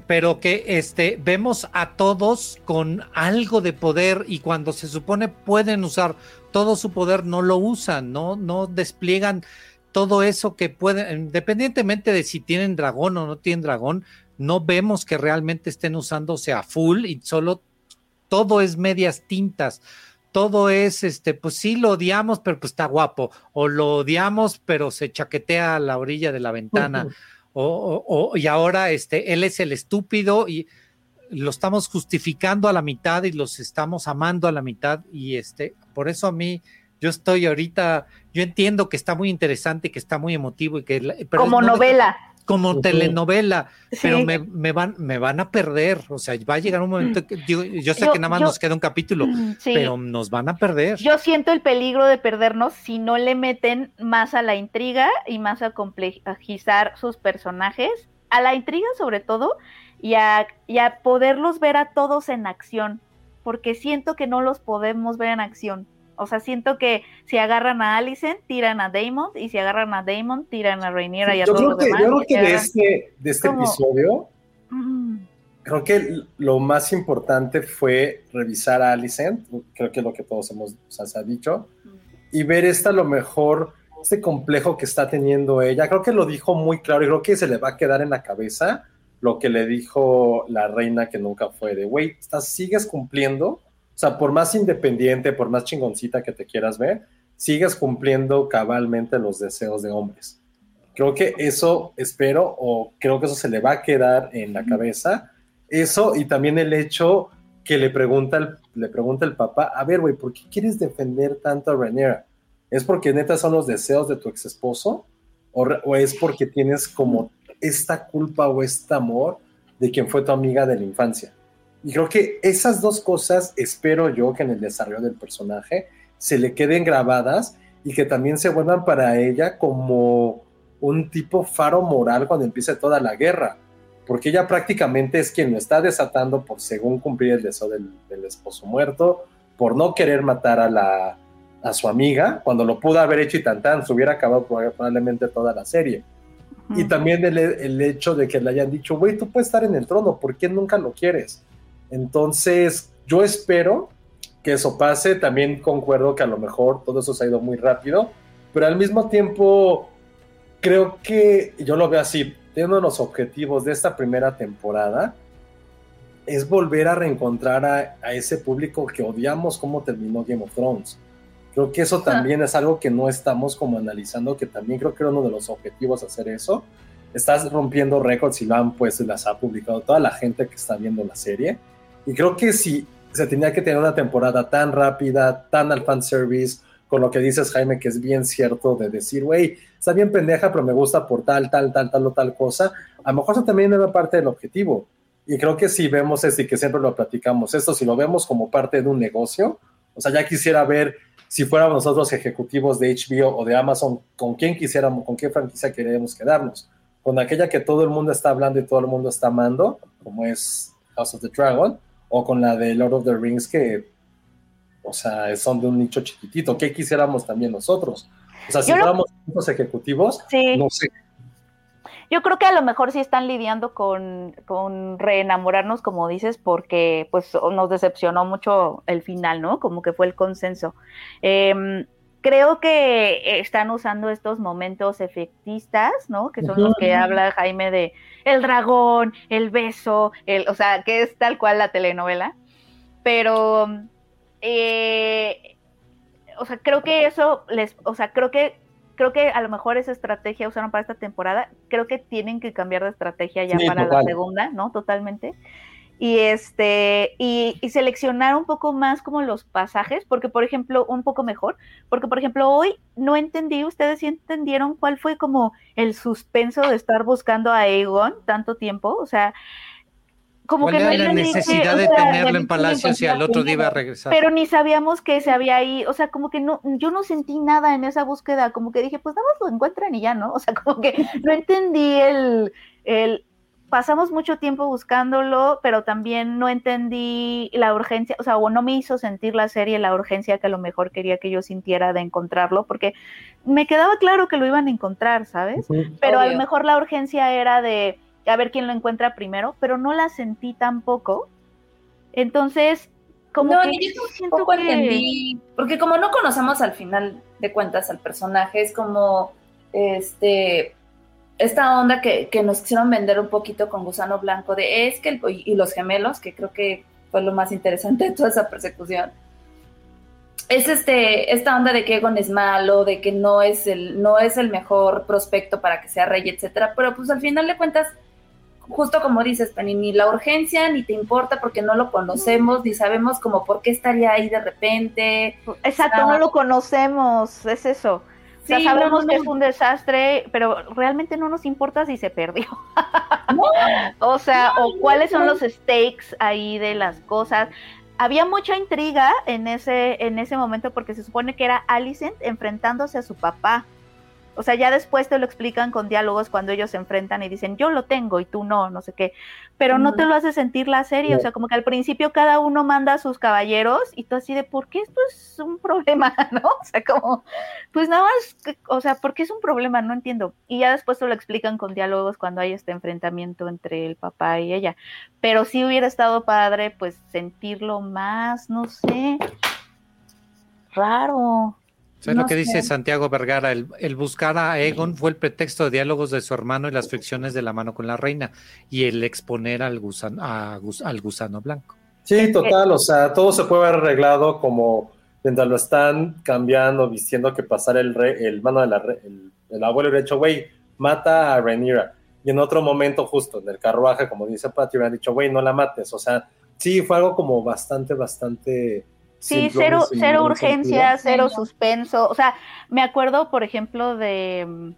Pero, que este, vemos a todos con algo de poder y cuando se supone pueden usar todo su poder, no lo usan, no, no despliegan todo eso que pueden, independientemente de si tienen dragón o no tienen dragón, no vemos que realmente estén usándose a full y solo todo es medias tintas. Todo es, este, pues sí lo odiamos, pero pues está guapo, o lo odiamos, pero se chaquetea a la orilla de la ventana, o, y ahora este, él es el estúpido y lo estamos justificando a la mitad y los estamos amando a la mitad, y este, por eso a mí, yo estoy ahorita, yo entiendo que está muy interesante, que está muy emotivo y que... Como novela como telenovela, pero me, me, van, me van a perder. O sea, va a llegar un momento que yo, sé que nada más nos queda un capítulo, pero nos van a perder. Yo siento el peligro de perdernos si no le meten más a la intriga y más a complejizar sus personajes, a la intriga sobre todo, y a, y a poderlos ver a todos en acción, porque siento que no los podemos ver en acción. O sea, siento que si agarran a Alicent, tiran a Damon, y si agarran a Damon, tiran a Rainiera y a todos los demás. Yo creo que de este, de este episodio, creo que lo más importante fue revisar a Alicent, creo que es lo que todos hemos o dicho, y ver esta lo mejor, este complejo que está teniendo ella. Creo que lo dijo muy claro y creo que se le va a quedar en la cabeza lo que le dijo la reina que nunca fue de, güey, sigues cumpliendo o sea, por más independiente, por más chingoncita que te quieras ver, sigues cumpliendo cabalmente los deseos de hombres. Creo que eso espero, o creo que eso se le va a quedar en la cabeza. Eso y también el hecho que le pregunta el, le pregunta el papá, a ver, güey, ¿por qué quieres defender tanto a Rhaenyra? ¿Es porque neta son los deseos de tu ex esposo? ¿O, ¿O es porque tienes como esta culpa o este amor de quien fue tu amiga de la infancia? Y creo que esas dos cosas espero yo que en el desarrollo del personaje se le queden grabadas y que también se vuelvan para ella como un tipo faro moral cuando empiece toda la guerra, porque ella prácticamente es quien lo está desatando por según cumplir el deseo del, esposo muerto, por no querer matar a, la, a su amiga, cuando lo pudo haber hecho y tan tan, se hubiera acabado probablemente toda la serie. Y también el, el, hecho de que le hayan dicho, güey, tú puedes estar en el trono, ¿por qué nunca lo quieres? Entonces, yo espero que eso pase. También concuerdo que a lo mejor todo eso se ha ido muy rápido, pero al mismo tiempo creo que yo lo veo así. Uno de los objetivos de esta primera temporada es volver a reencontrar a, ese público que odiamos cómo terminó Game of Thrones. Creo que eso también es algo que no estamos como analizando, que también creo que era uno de los objetivos hacer eso. Estás rompiendo récords y lo han puesto y las ha publicado toda la gente que está viendo la serie. Y creo que si se tenía que tener una temporada tan rápida, tan al fanservice, con lo que dices, Jaime, que es bien cierto de decir, güey, está bien pendeja, pero me gusta por tal, tal, tal, tal o tal cosa, a lo mejor eso también era parte del objetivo. Y creo que si vemos esto y que siempre lo platicamos, esto si lo vemos como parte de un negocio, o sea, ya quisiera ver si fuéramos nosotros ejecutivos de HBO o de Amazon, con quién quisiéramos, con qué franquicia queremos quedarnos. Con aquella que todo el mundo está hablando y todo el mundo está amando, como es House of the Dragon, o con la de Lord of the Rings que, o sea, son de un nicho chiquitito. ¿Qué quisiéramos también nosotros? O sea, si fuéramos los ejecutivos, no sé. Yo creo que a lo mejor sí están lidiando con, con, reenamorarnos, como dices, porque pues nos decepcionó mucho el final, ¿no? Como que fue el consenso. Eh, creo que están usando estos momentos efectistas, ¿no? Que son los que habla Jaime de el dragón, el beso, el, o sea, que es tal cual la telenovela. Pero, eh, o sea, creo que eso les, o sea, creo que creo que a lo mejor esa estrategia usaron para esta temporada. Creo que tienen que cambiar de estrategia ya para la segunda, ¿no? Totalmente y este y, seleccionar un poco más como los pasajes porque por ejemplo un poco mejor porque por ejemplo hoy no entendí ustedes sí entendieron cuál fue como el suspenso de estar buscando a Aegon tanto tiempo o sea como que no era la necesidad de tenerlo en Palacio si al otro día iba a regresar pero ni sabíamos que se había ahí o sea como que no yo no sentí nada en esa búsqueda como que dije pues nada más lo encuentran y ya no o sea como que no entendí el el pasamos mucho tiempo buscándolo, pero también no entendí la urgencia, o sea, o no me hizo sentir la serie la urgencia que a lo mejor quería que yo sintiera de encontrarlo, porque me quedaba claro que lo iban a encontrar, ¿sabes? Pero a lo mejor la urgencia era de a ver quién lo encuentra primero, pero no la sentí tampoco. Entonces, como no, que yo siento que- entendí, porque como no conocemos al final de cuentas al personaje, es como este esta onda que, que nos quisieron vender un poquito con Gusano Blanco de es que el- y, y los gemelos, que creo que fue lo más interesante de toda esa persecución. Es este, esta onda de que Egon es malo, de que no es el, no es el mejor prospecto para que sea rey, etcétera, pero pues al final de cuentas justo como dices, Penny, ni la urgencia ni te importa porque no lo conocemos, ni sabemos como por qué estaría ahí de repente. Exacto, no lo conocemos, es eso. O sea, Sí, sabemos no, no, que es un desastre, pero realmente no nos importa si se perdió. o sea, o cuáles son los stakes ahí de las cosas. Había mucha intriga en ese, en ese momento porque se supone que era Alicent enfrentándose a su papá. O sea, ya después te lo explican con diálogos cuando ellos se enfrentan y dicen, yo lo tengo y tú no, no sé qué. Pero no te lo hace sentir la serie. O sea, como que al principio cada uno manda a sus caballeros y tú así de, ¿por qué esto es un problema? ¿No? O sea, como, pues nada más, o sea, ¿por qué es un problema? No entiendo. Y ya después te lo explican con diálogos cuando hay este enfrentamiento entre el papá y ella. Pero sí hubiera estado padre, pues, sentirlo más, no sé. Raro. ¿Sabes No lo que dice. Santiago Vergara? El, el buscar a Egon fue el pretexto de diálogos de su hermano y las fricciones de la mano con la reina y el exponer al gusano, a al gusano blanco. Sí, total, o sea, todo se puede haber arreglado como mientras lo están cambiando, vistiendo que pasar el rey, el mano de la re- el, el abuelo hubiera dicho, güey, mata a Rhaenyra. Y en otro momento, justo en el carruaje, como dice Patty, hubieran dicho, güey, no la mates. O sea, sí, fue algo como bastante, bastante. Sí, cero, cero urgencia, cero suspenso. O sea, me acuerdo, por ejemplo, de. mm,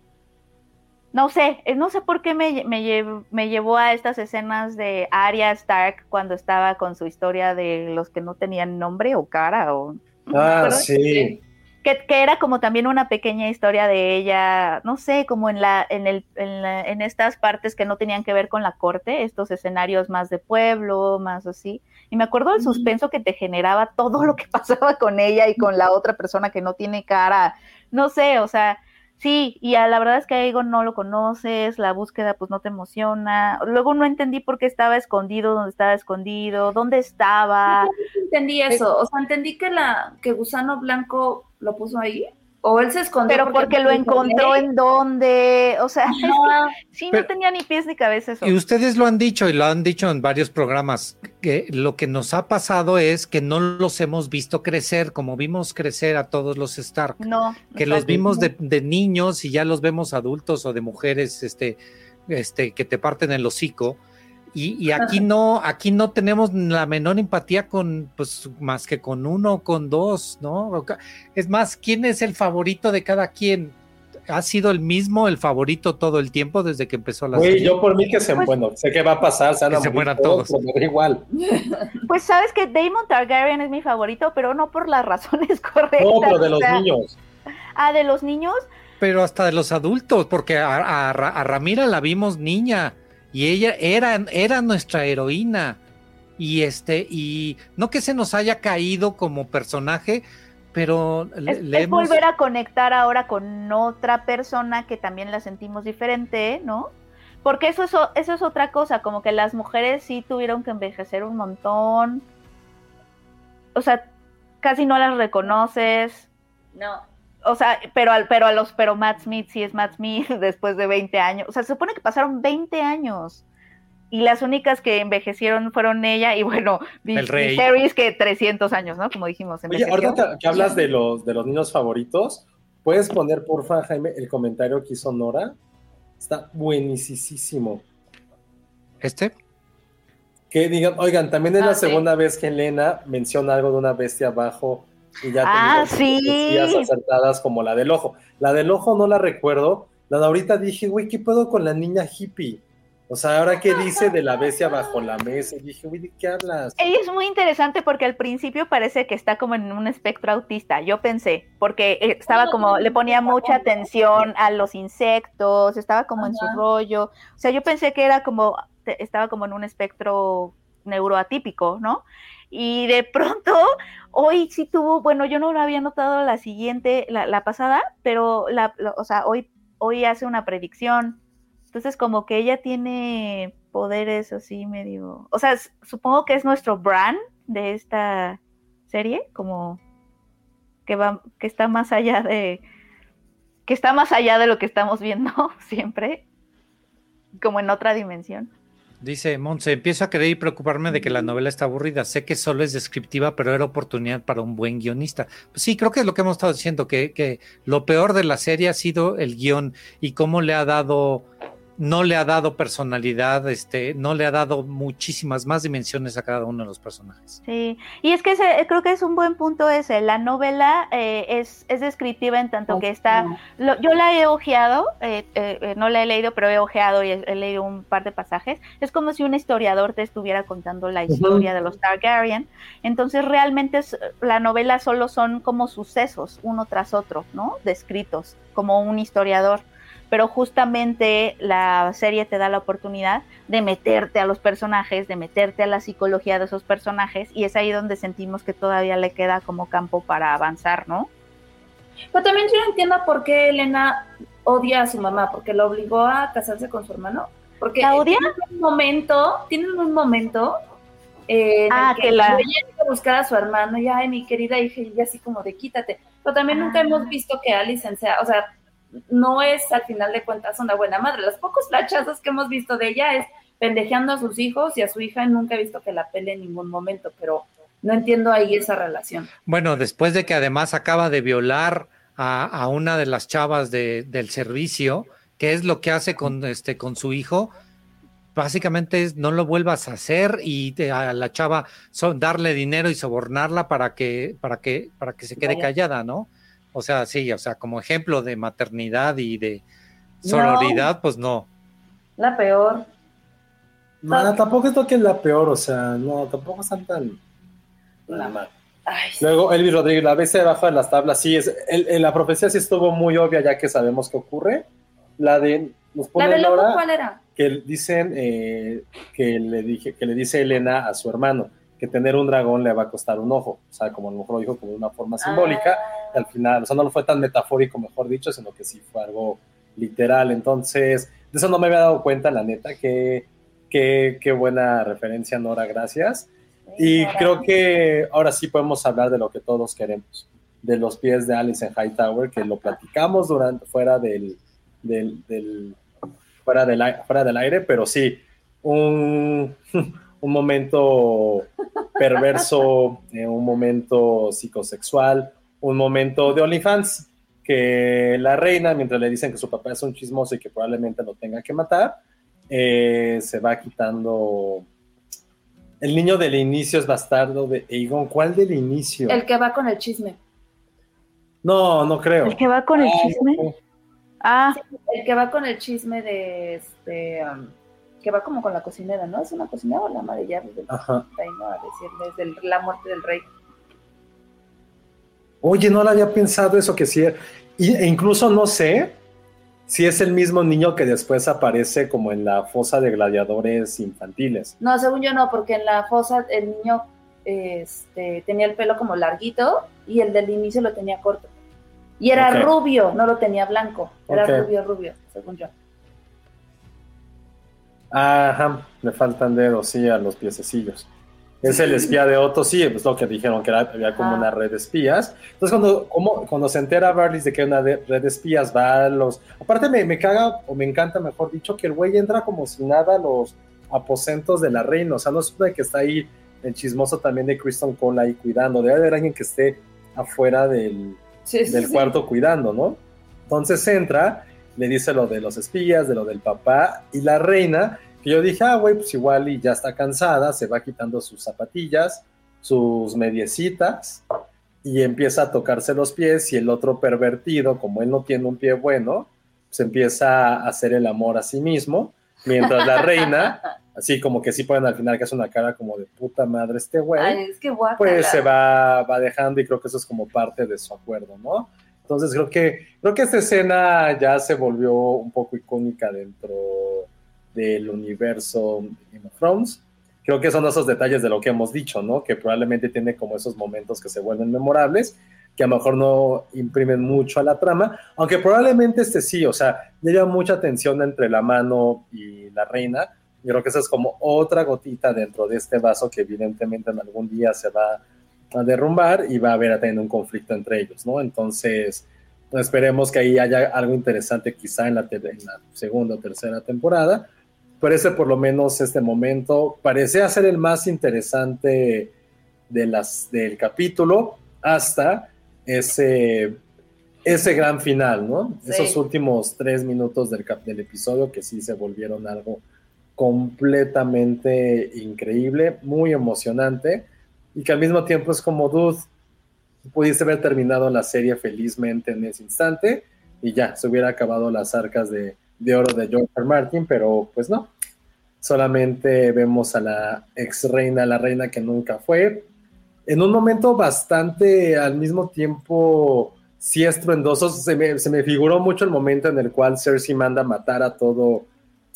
No sé, eh, no sé por qué me, me, llev- me llevó a estas escenas de Arya Stark cuando estaba con su historia de los que no tenían nombre o cara o. Ah, sí. Que, que era como también una pequeña historia de ella, no sé, como en la, en el, en la- en estas partes que no tenían que ver con la corte, estos escenarios más de pueblo, más así. Y me acuerdo del suspenso que te generaba todo lo que pasaba con ella y con la otra persona que no tiene cara. No sé, o sea, sí, y a la verdad es que a Egon no lo conoces, la búsqueda pues no te emociona. Luego no entendí por qué estaba escondido, dónde estaba escondido, dónde estaba. Entendí eso, o sea, entendí que la que Gusano Blanco lo puso ahí, o él se escondió. Pero porque lo encontró en dónde, o sea, es que Ajá. sí, Pero- no tenía ni pies ni cabeza eso. Y ustedes lo han dicho y lo han dicho en varios programas, que lo que nos ha pasado es que no los hemos visto crecer como vimos crecer a todos los Stark. No. que los vimos de, de niños y ya los vemos adultos o de mujeres este, este, que te parten el hocico. Y, y aquí no, aquí no tenemos la menor empatía con, pues, más que con uno o con dos, ¿no? Es más, ¿quién es el favorito de cada quien? ¿Ha sido el mismo el favorito todo el tiempo desde que empezó la Güey, serie? yo por mí que se, Pues- bueno, sé que va a pasar, se van a Que se morir mueran todos. pero igual. Pues sabes que Damon Targaryen es mi favorito, pero no por las razones correctas. No, pero de o los sea, niños. Ah, de los niños. Pero hasta de los adultos, porque a, a Ramira la vimos niña y ella era, era nuestra heroína. Y este, y no que se nos haya caído como personaje, pero le, Es, le es hemos- volver a conectar ahora con otra persona que también la sentimos diferente, ¿no? Porque eso es, eso es otra cosa, como que las mujeres sí tuvieron que envejecer un montón. O sea, casi no las reconoces. No. O sea, pero al, pero a los, pero Matt Smith sí es Matt Smith después de 20 años. O sea, se supone que pasaron 20 años. Y las únicas que envejecieron fueron ella y bueno, El rey. Viserys que 300 años, ¿no? Como dijimos. Oye, ahorita que, que hablas de los, de los niños favoritos, ¿puedes poner, porfa, Jaime, el comentario que hizo Nora? Está buenísimo. este, Que digan, oigan, también es Ah, la sí. segunda vez que Elena menciona algo de una bestia abajo y ya Ah, sí. acertadas como la del ojo. La del ojo no la recuerdo. La de ahorita dije, güey, ¿qué puedo con la niña hippie? O sea, ahora qué dice de la bestia bajo la mesa. Y dije, güey, ¿de qué hablas? Ella es muy interesante porque al principio parece que está como en un espectro autista. Yo pensé, porque eh, estaba como, le ponía mucha atención a los insectos, estaba como en su rollo. O sea, yo pensé que era como estaba como en un espectro neuroatípico, ¿no? Y de pronto, hoy sí tuvo, bueno, yo no lo había notado la siguiente, la, pasada, pero la, o sea, hoy, hoy hace una predicción. Entonces, como que ella tiene poderes así medio, o sea, supongo que es nuestro brand de esta serie, como que va, que está más allá de, que está más allá de lo que estamos viendo siempre, como en otra dimensión. Dice Monse, empiezo a querer y preocuparme de que la novela está aburrida. Sé que solo es descriptiva, pero era oportunidad para un buen guionista. Pues sí, creo que es lo que hemos estado diciendo, que, que lo peor de la serie ha sido el guion y cómo le ha dado no le ha dado personalidad, este, no le ha dado muchísimas más dimensiones a cada uno de los personajes. Sí, y es que creo que es un buen punto ese. La novela eh, es, es, descriptiva en tanto que está. yo la he ojeado, eh, eh, no la he leído, pero he ojeado y he, leído un par de pasajes. Es como si un historiador te estuviera contando la historia de los Targaryen. Entonces, realmente la novela solo son como sucesos, uno tras otro, ¿no? Descritos, como un historiador pero justamente la serie te da la oportunidad de meterte a los personajes, de meterte a la psicología de esos personajes, y es ahí donde sentimos que todavía le queda como campo para avanzar, ¿no? Pero también yo no entiendo por qué Elena odia a su mamá, porque lo obligó a casarse con su hermano. Porque ¿La odia? tienen un momento, tienen un momento eh, ah, que, la... ella a buscar a su hermano, y ay, mi querida hija, y así como de quítate. Pero también nunca ah. hemos visto que Alison sea, o sea, no es al final de cuentas una buena madre. Los pocos flachazos que hemos visto de ella es pendejeando a sus hijos y a su hija nunca he visto que la pele en ningún momento, pero no entiendo ahí esa relación. Bueno, después de que además acaba de violar a, una de las chavas del servicio, que es lo que hace con, este, con su hijo, básicamente es no lo vuelvas a hacer y a la chava darle dinero y sobornarla para que, para que, para que se quede callada, ¿no? O sea, sí, o sea, como ejemplo de maternidad y de sororidad, pues no. La peor. No, tampoco es lo que es la peor, o sea, no, tampoco están tan, mal. Luego, Elvis Rodríguez, la vez debajo de las tablas, sí, es, el, la profecía sí estuvo muy obvia ya que sabemos qué ocurre. La de, nos pone ¿La de lobo, cuál era? Que dicen eh, que le dije, que le dice Elena a su hermano que tener un dragón le va a costar un ojo, o sea, como a lo mejor lo dijo como de una forma simbólica, ah. Al final, o sea, no lo fue tan metafórico, mejor dicho, sino que sí fue algo literal, entonces, de eso no me había dado cuenta, la neta, que qué buena referencia, Nora, gracias. Y creo que ahora sí podemos hablar de lo que todos queremos, de los pies de Alice en Hightower, que lo platicamos durante, fuera del, del, del fuera, del, fuera del aire, pero sí, un un momento perverso, eh, un momento psicosexual, un momento de OnlyFans, que la reina, mientras le dicen que su papá es un chismoso y que probablemente lo tenga que matar, eh, se va quitando... El niño del inicio es bastardo de Aegon. ¿Cuál del inicio? El que va con el chisme. No, no creo. ¿El que va con el chisme? Ah. el que va con el chisme de este... Um, que va como con la cocinera, ¿no? Es una cocinera o la madre ya desde Ajá. la muerte del rey. Oye, no la había pensado eso que sí. e incluso no sé si es el mismo niño que después aparece como en la fosa de gladiadores infantiles. No, según yo no, porque en la fosa el niño este, tenía el pelo como larguito y el del inicio lo tenía corto. Y era rubio, no lo tenía blanco. Era rubio, rubio, según yo. Ajá, le faltan dedos, sí, a los piececillos. Es el espía de Otto, sí, pues lo que dijeron que había como una red de espías. Entonces, cuando, como, cuando se entera Barley de que hay una red de espías, va a los. Aparte, me, me caga, o me encanta, mejor dicho, que el güey entra como si nada a los aposentos de la reina. O sea, no es de que está ahí el chismoso también de Kristen Cole ahí cuidando. Debe haber alguien que esté afuera del, del cuarto cuidando, ¿no? Entonces entra le dice lo de los espías, de lo del papá, y la reina, que yo dije, ah, güey, pues igual y ya está cansada, se va quitando sus zapatillas, sus mediecitas, y empieza a tocarse los pies, y el otro pervertido, como él no tiene un pie bueno, se empieza a hacer el amor a sí mismo, mientras la reina, así como que sí pueden al final que hace una cara como de puta madre este güey, pues se va, va dejando y creo que eso es como parte de su acuerdo, ¿no? Entonces creo que, creo que esta escena ya se volvió un poco icónica dentro del universo de Game of Thrones. Creo que son esos detalles de lo que hemos dicho, ¿no? Que probablemente tiene como esos momentos que se vuelven memorables, que a lo mejor no imprimen mucho a la trama, aunque probablemente este sí, o sea, lleva mucha tensión entre la mano y la reina. Yo creo que esa es como otra gotita dentro de este vaso que evidentemente en algún día se va a derrumbar y va a haber también un conflicto entre ellos, ¿no? Entonces, esperemos que ahí haya algo interesante quizá en la, en la segunda o tercera temporada. Pero ese por lo menos este momento parecía ser el más interesante de las, del capítulo hasta ese, ese gran final, ¿no? Sí. Esos últimos tres minutos del, del episodio que sí se volvieron algo completamente increíble, muy emocionante y que al mismo tiempo es como, dude, pudiste haber terminado la serie felizmente en ese instante y ya, se hubiera acabado las arcas de, de oro de George R. Martin, pero pues no. Solamente vemos a la ex reina, la reina que nunca fue, en un momento bastante al mismo tiempo sí estruendoso. Se me, se me figuró mucho el momento en el cual Cersei manda matar a todo,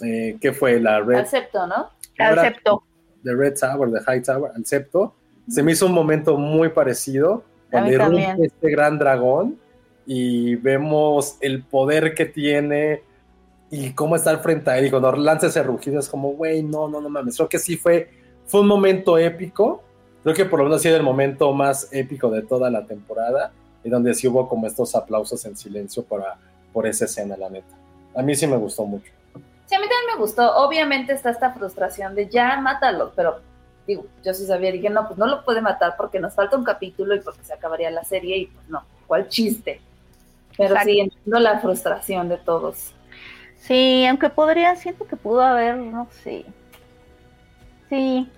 eh, ¿qué fue? La Red, Acepto, ¿no? Ahora- Acepto. The Red Tower, The High Tower, al septo. Se me hizo un momento muy parecido cuando irrumpe este gran dragón y vemos el poder que tiene y cómo está al frente a él. Y cuando lanza ese rugido es como, güey, no, no, no mames. Creo que sí fue, fue un momento épico. Creo que por lo menos ha sido el momento más épico de toda la temporada y donde sí hubo como estos aplausos en silencio para, por esa escena, la neta. A mí sí me gustó mucho. Sí, a mí también me gustó. Obviamente está esta frustración de ya mátalo, pero digo, yo sí sabía, dije, no, pues no lo puede matar porque nos falta un capítulo y porque se acabaría la serie y pues no, ¿cuál chiste? Pero Exacto. sí, entiendo la frustración de todos. Sí, aunque podría, siento que pudo haber, no sé. Sí,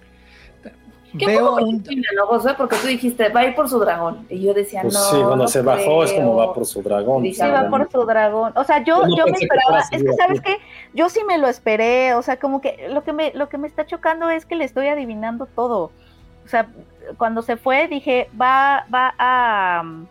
¿Qué Veo un, ¿no? Porque tú dijiste, va a ir por su dragón. Y yo decía, Pues no. sí, cuando no se bajó es como va por su dragón. Sí, sí va por su dragón. O sea, yo, Yo no yo me que esperaba, es que sabes que yo sí me lo esperé, o sea, como que lo que me, lo que me está chocando es que le estoy adivinando todo. O sea, cuando se fue dije, va, va a um,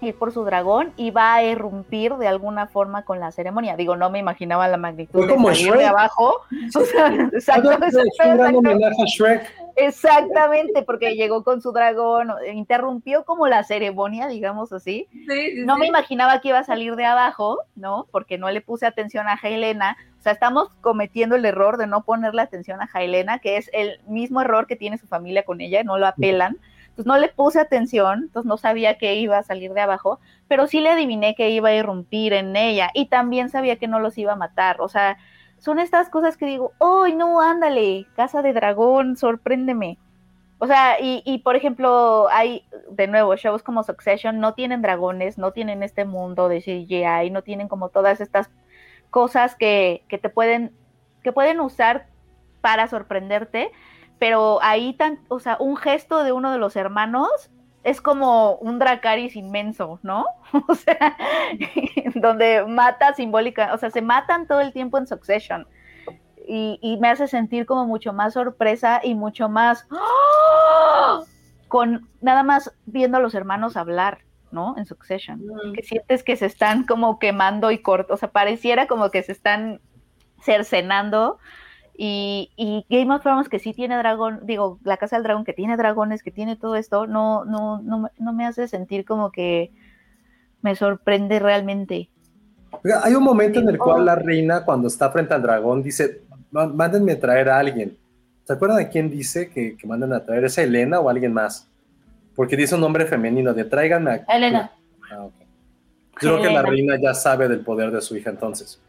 ir por su dragón y va a irrumpir de alguna forma con la ceremonia. Digo, no me imaginaba la magnitud Fue de como salir Shrek. de abajo. O sea, exacto, no, exacto, fue un gran exacto. homenaje a Shrek. Exactamente, porque llegó con su dragón, interrumpió como la ceremonia, digamos así. Sí, sí, No sí. me imaginaba que iba a salir de abajo, ¿no? Porque no le puse atención a Jailena. O sea, estamos cometiendo el error de no ponerle atención a Jailena, que es el mismo error que tiene su familia con ella, no lo apelan. Entonces no le puse atención, entonces no sabía que iba a salir de abajo, pero sí le adiviné que iba a irrumpir en ella y también sabía que no los iba a matar. O sea, son estas cosas que digo, ¡ay, no, ándale! Casa de dragón, sorpréndeme. O sea, y, y por ejemplo, hay, de nuevo, shows como Succession no tienen dragones, no tienen este mundo de CGI, no tienen como todas estas cosas que, que te pueden, que pueden usar para sorprenderte, pero ahí tan, o sea, un gesto de uno de los hermanos es como un Dracaris inmenso, ¿no? O sea, donde mata simbólica, o sea, se matan todo el tiempo en Succession. Y, y me hace sentir como mucho más sorpresa y mucho más ¡ah! con nada más viendo a los hermanos hablar, ¿no? En Succession. Mm. Que sientes que se están como quemando y corto, o sea, pareciera como que se están cercenando. Y, y Game of Thrones que sí tiene dragón, digo, la Casa del Dragón que tiene dragones, que tiene todo esto, no, no, no, me- no me hace sentir como que me sorprende realmente. Hay un momento en el cual la reina, cuando está frente al dragón, dice: "Má- Mándenme a traer a alguien. ¿Se acuerdan de quién dice que, que manden a traer? ¿Es a Elena o alguien más? Porque dice un nombre femenino: de tráiganme a. Elena. Ah, creo que la reina ya sabe del poder de su hija entonces.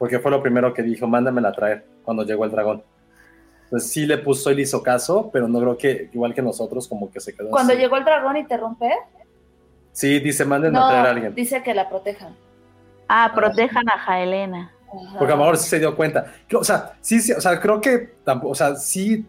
Porque fue lo primero que dijo: Mándamela a traer cuando llegó el dragón. Pues sí le puso y le hizo caso, pero no creo que, igual que nosotros, como que se quedó Cuando así. llegó el dragón y te rompe, Sí, dice: Mándenme a traer a alguien. dice que la protejan. Ah, protejan a Jaelena. Ajá. Porque a lo mejor sí se dio cuenta. O sea, sí, sí, o sea, creo que tampoco, o sea, sí.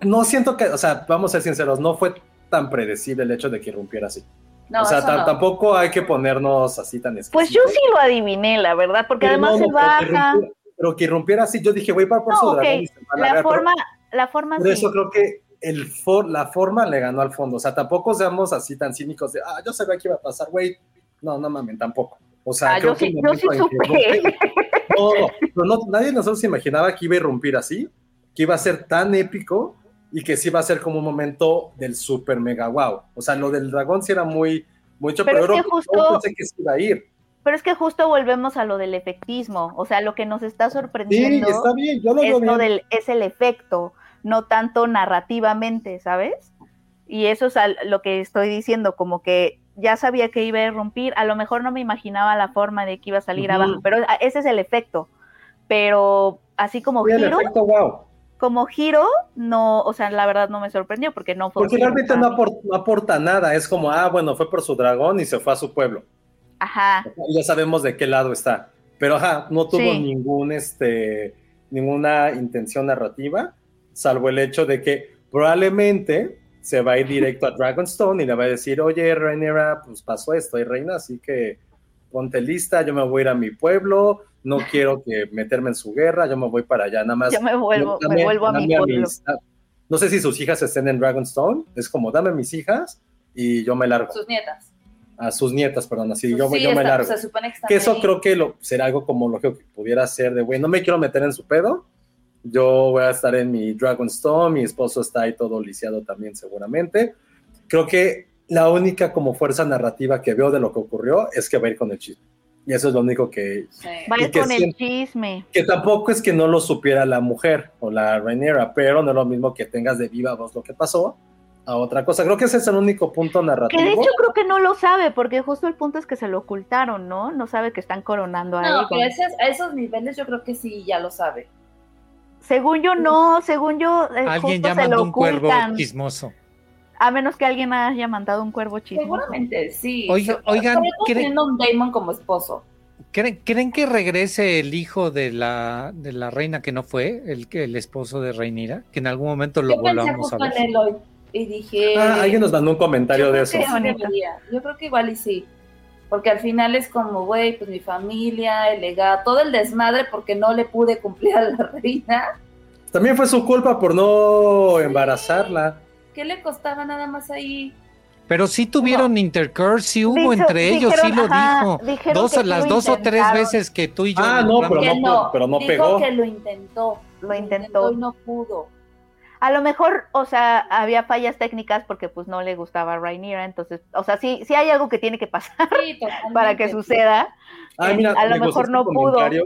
No siento que, o sea, vamos a ser sinceros, no fue tan predecible el hecho de que irrumpiera así. No, o sea, no. tampoco hay que ponernos así tan Pues yo sí lo adiviné, la verdad, porque Pero además no, se no, pero que baja. Pero que irrumpiera así, yo dije, voy para por No, su ok, dragón La forma, la forma Por sí. eso creo que el for- la forma le ganó al fondo. O sea, tampoco seamos así tan cínicos de, ah, yo sabía que iba a pasar, güey. No, no mamen, tampoco. O sea, Ah, creo yo que sí, yo sí supe. todo. Pero no, nadie de nosotros se imaginaba que iba a irrumpir así, que iba a ser tan épico y que sí iba a ser como un momento del super mega wow. O sea, lo del dragón sí era muy, mucho, Pero pero, es que no justo- pensé que se iba a ir. Pero es que justo volvemos a lo del efectismo, o sea, lo que nos está Sí, sorprendiendo está bien, yo lo veo es, lo del, es el efecto, no tanto narrativamente, ¿sabes? Y eso es lo que estoy diciendo, como que ya sabía que iba a irrumpir, a lo mejor no me imaginaba la forma de que iba a salir abajo, pero ese es el efecto. Pero así como Sí, el efecto wow. Como giro, no, o sea, la verdad no me sorprendió porque no fue Porque realmente no aporta, no aporta nada. Es como, ah, bueno, fue por su dragón y se fue a su pueblo. Ajá, Ya sabemos de qué lado está. Pero ajá, no tuvo Sí. ningún, este, ninguna intención narrativa, salvo el hecho de que probablemente se va a ir directo a Dragonstone y le va a decir, oye, Rhaenyra, pues pasó esto, y reina, así que ponte lista, yo me voy a ir a mi pueblo, no quiero que meterme en su guerra, yo me voy para allá, nada más. yo me vuelvo, me dame- vuelvo a mi pueblo. no sé si sus hijas estén en Dragonstone, es como, dame mis hijas y yo me largo. Sus nietas. A sus nietas, perdón, así, Sus- yo, sí, yo me está- largo. Se supone que Que eso ahí. creo que lo, será algo como lógico que pudiera ser de, güey, no me quiero meter en su pedo. Yo voy a estar en mi Dragonstone, mi esposo está ahí todo lisiado también seguramente. Creo que la única como fuerza narrativa que veo de lo que ocurrió es que va a ir con el chisme. Y eso es lo único que... Sí. Que con el chisme. Que tampoco es que no lo supiera la mujer o la Rhaenyra, pero no es lo mismo que tengas de viva voz lo que pasó a otra cosa. Creo que ese es el único punto narrativo. Que de hecho creo que no lo sabe, porque justo el punto es que se lo ocultaron, ¿no? No sabe que están coronando a No, pero a esos, a esos niveles yo creo que sí ya lo sabe. Según yo no, según yo eh, Alguien justo ya se lo mandó un cuervo chismoso. A menos que alguien haya mandado un cuervo chismoso. Seguramente sí. Oiga- oigan, ¿creen- teniendo un Damon como esposo. ¿Creen, creen que regrese el hijo de la, de la reina que no fue, el, que- el esposo de Reinira? Que en algún momento lo Yo pensé volvamos a ver. en él hoy y dije... Ah, alguien nos mandó un comentario yo de creo eso. Yo creo que igual y sí. Porque al final es como, güey, pues mi familia, el legado, todo el desmadre porque no le pude cumplir a la reina. También fue su culpa por no embarazarla. ¿Qué le costaba nada más ahí? Pero sí tuvieron intercourse, sí hubo Dijo- entre ellos, sí lo ajá, dijo. Dos, las lo dos o tres veces que tú y yo. Ah, no, pero Que no, pero no dijo pegó. que lo intentó. Lo intentó. y no pudo. A lo mejor, o sea, había fallas técnicas porque pues no le gustaba a Rhaenyra, entonces, o sea, sí, sí hay algo que tiene que pasar Sí, para que suceda. Ay, mira, a lo me mejor este no pudo. comentario.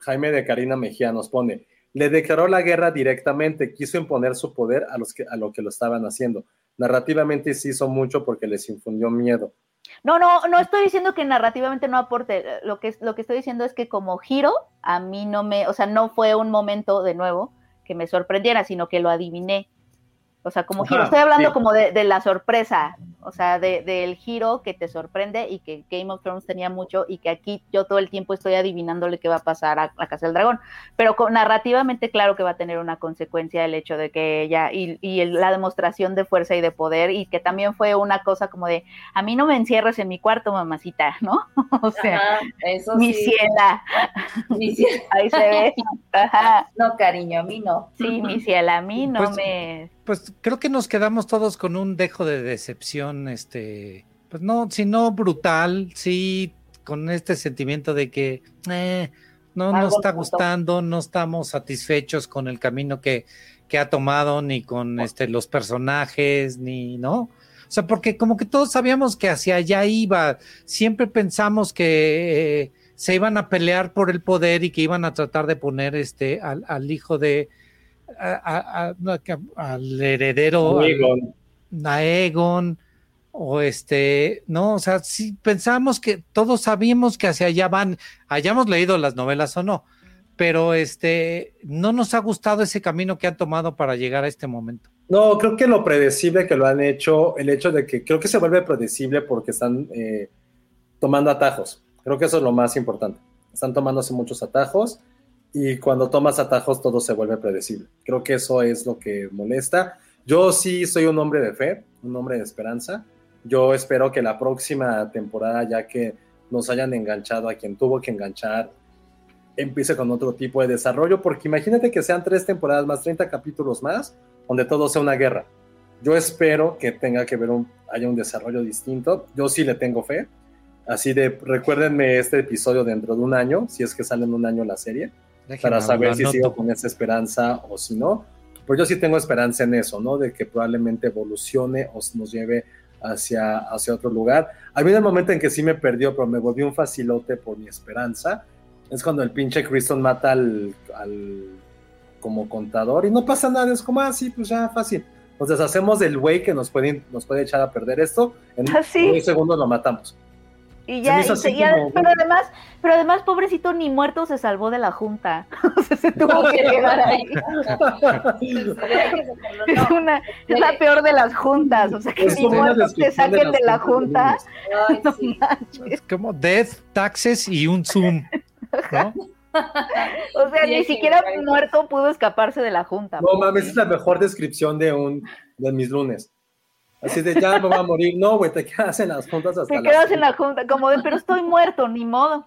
Jaime de Karina Mejía nos pone, le declaró la guerra directamente, quiso imponer su poder a, los que, a lo que lo estaban haciendo. Narrativamente sí hizo mucho porque les infundió miedo. No, no, no estoy diciendo que narrativamente no aporte. Lo que, lo que estoy diciendo es que como giro, a mí no me, o sea, no fue un momento de nuevo que me sorprendiera, sino que lo adiviné. O sea, como giro, estoy hablando sí. como de, de la sorpresa, o sea, de- del giro que te sorprende y que Game of Thrones tenía mucho y que aquí yo todo el tiempo estoy adivinándole qué va a pasar a la Casa del Dragón. Pero con- narrativamente, claro que va a tener una consecuencia el hecho de que ella y, y el- la demostración de fuerza y de poder y que también fue una cosa como de, a mí no me encierres en mi cuarto, mamacita, ¿no? o sea, Ajá, eso mi sí. ciela, Mi ciela. ahí se ve. Ajá. No, cariño, a mí no. Sí, mi ciela, a mí no Pues, me... Pues creo que nos quedamos todos con un dejo de decepción, este, pues no, si no brutal, sí, con este sentimiento de que eh, no Algo nos está gustando, no estamos satisfechos con el camino que, que ha tomado, ni con este, los personajes, ni, ¿no? O sea, porque como que todos sabíamos que hacia allá iba, siempre pensamos que eh, se iban a pelear por el poder y que iban a tratar de poner este al, al hijo de a- a- a- no, que- al heredero al- Aegon. a o este, no, o sea, sí pensamos que todos sabíamos que hacia allá van, hayamos leído las novelas o no, pero este, no nos ha gustado ese camino que han tomado para llegar a este momento. No, creo que lo predecible que lo han hecho, el hecho de que creo que se vuelve predecible porque están eh, tomando atajos. Creo que eso es lo más importante. Están tomándose muchos atajos y cuando tomas atajos todo se vuelve predecible. Creo que eso es lo que molesta. Yo sí soy un hombre de fe, un hombre de esperanza. Yo espero que la próxima temporada, ya que nos hayan enganchado a quien tuvo que enganchar, empiece con otro tipo de desarrollo, porque imagínate que sean tres temporadas más, 30 capítulos más, donde todo sea una guerra. Yo espero que tenga que ver un, haya un desarrollo distinto. Yo sí le tengo fe. Así de, recuérdenme este episodio dentro de un año, si es que sale en un año la serie, Para saber si sigo con esa esperanza o si no. Pero yo sí tengo esperanza en eso, ¿no? De que probablemente evolucione o nos lleve hacia, hacia otro lugar. Había un momento en que sí me perdió, pero me volví un facilote por mi esperanza. Es cuando el pinche Kristen mata al, al como contador y no pasa nada, es como así, pues ya fácil. Nos deshacemos del güey que nos puede, nos puede echar a perder esto. En Ah, sí. un segundo lo matamos. Y Se ya, y se- como- pero además, pero además, pobrecito, ni muerto se salvó de la junta. O sea, se tuvo que quedar ahí. Es, una, es la peor de las juntas. O sea, que Es ni muertos de saquen de la junta. Ay, No sí. manches. Es como death, taxes y un zoom. ¿no? O sea, Sí, ni sí, siquiera muerto pudo escaparse de la junta. No mames, es la mejor descripción de un de mis lunes. Así de ya me voy a morir. No, güey, te quedas en las juntas hasta Te quedas en la junta, como de, pero estoy muerto, ni modo.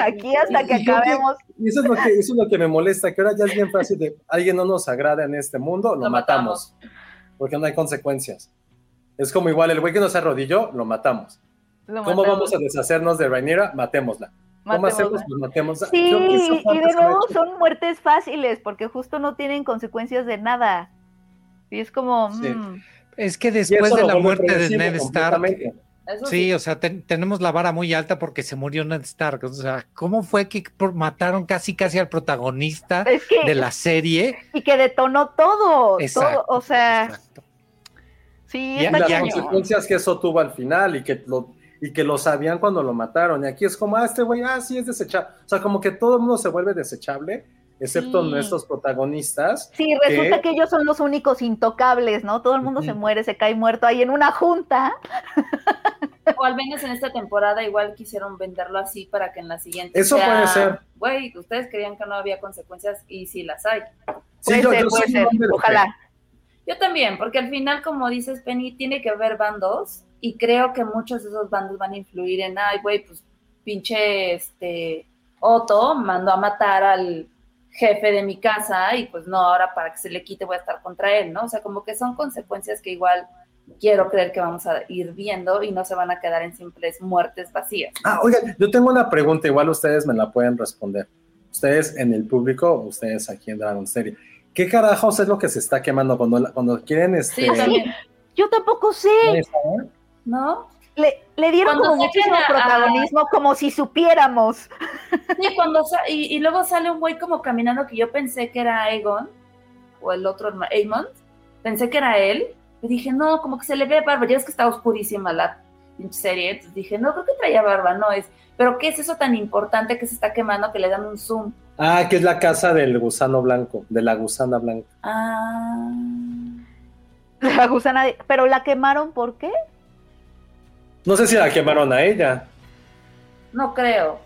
Aquí hasta que Y acabemos. Y eso es, lo que, eso es lo que me molesta, que ahora ya es bien fácil de alguien no nos agrada en este mundo, lo, Lo matamos. Porque no hay consecuencias. Es como igual el güey que nos arrodilló, lo matamos. lo ¿Cómo matamos, vamos a deshacernos de Rhaenyra? Matémosla. ¿Cómo hacemos? Pues matémosla. Sí, y de nuevo son muertes fáciles, porque justo no tienen consecuencias de nada. Y es como, Sí. mm, Es que después de la muerte de Ned Stark, sí, o sea, ten- tenemos la vara muy alta porque se murió Ned Stark. O sea, ¿cómo fue que por- mataron casi casi al protagonista es que, de la serie? y que detonó todo, Exacto, todo, o sea, exacto. sí, Y- está y las consecuencias que eso tuvo al final y que lo y que lo sabían cuando lo mataron. Y aquí es como, ah, este güey, ah, sí, es desechable. O sea, como que todo el mundo se vuelve desechable, excepto Sí. nuestros protagonistas. Sí, resulta que ellos son los únicos intocables, ¿no? Todo el mundo se muere, se cae muerto ahí en una junta. O al menos en esta temporada igual quisieron venderlo así para que en la siguiente Eso puede ser. Güey, ustedes creían que no había consecuencias y sí las hay. Sí, puede yo- ser, yo puede ser, ojalá. Yo también, porque al final, como dices, Penny, tiene que haber bandos y creo que muchos de esos bandos van a influir en, ay, güey, pues pinche este Otto mandó a matar al jefe de mi casa y pues no, ahora para que se le quite voy a estar contra él, ¿no? O sea, como que son consecuencias que igual quiero creer que vamos a ir viendo y no se van a quedar en simples muertes vacías. Ah, oigan, yo tengo una pregunta, igual ustedes me la pueden responder. Ustedes en el público, ustedes aquí en Dragon Serie. ¿Qué carajos es lo que se está quemando cuando, la- cuando quieren este? Sí, yo tampoco sé. ¿no? Le, le dieron Cuando como muchísimo a- protagonismo, como si supiéramos. Sí, cuando sa- y, y luego sale un güey como caminando que yo pensé que era Aegon, o el otro Aemon, pensé que era él, y dije, no, como que se le ve barba, ya es que está oscurísima la pinche serie, entonces dije, no, creo que traía barba, no es, pero ¿qué es eso tan importante que se está quemando que le dan un zoom? Ah, que es la casa del gusano blanco, de la gusana blanca. Ah, La gusana, de- pero la quemaron, ¿por qué? No sé si la quemaron a ella. no creo.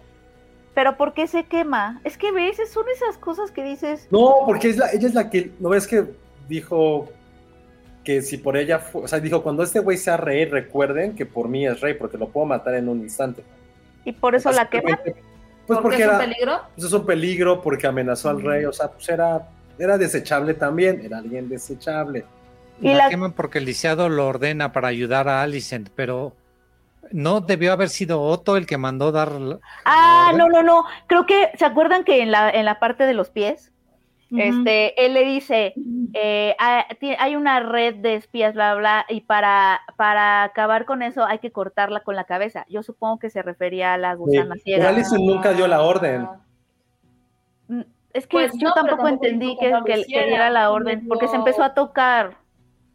Pero ¿por qué se quema? Es que ves, son esas cosas que dices, No, porque es la, ella es la que, ¿no ves que dijo que si por ella fue, o sea, dijo, cuando este güey sea rey, recuerden que por mí es rey, porque lo puedo matar en un instante. y por eso la queman. Básicamente, Pues ¿Por porque es un era, peligro? pues es un peligro, porque amenazó al Mm. rey, o sea, pues era, era desechable también, era alguien desechable. Y la la- queman porque el lisiado lo ordena para ayudar a Alicent, pero no debió haber sido Otto el que mandó dar. la- Ah, no, no, no. Creo que, ¿se acuerdan que en la, en la parte de los pies? Este, él le dice, eh, ah, hay una red de espías, bla, bla, y para, para acabar con eso hay que cortarla con la cabeza. Yo supongo que se refería a la gusana Sí, ciega. pero nunca dio la orden. Mm, Es que Pues yo no, tampoco tampoco entendí que, que que, diera la orden, porque se empezó a tocar.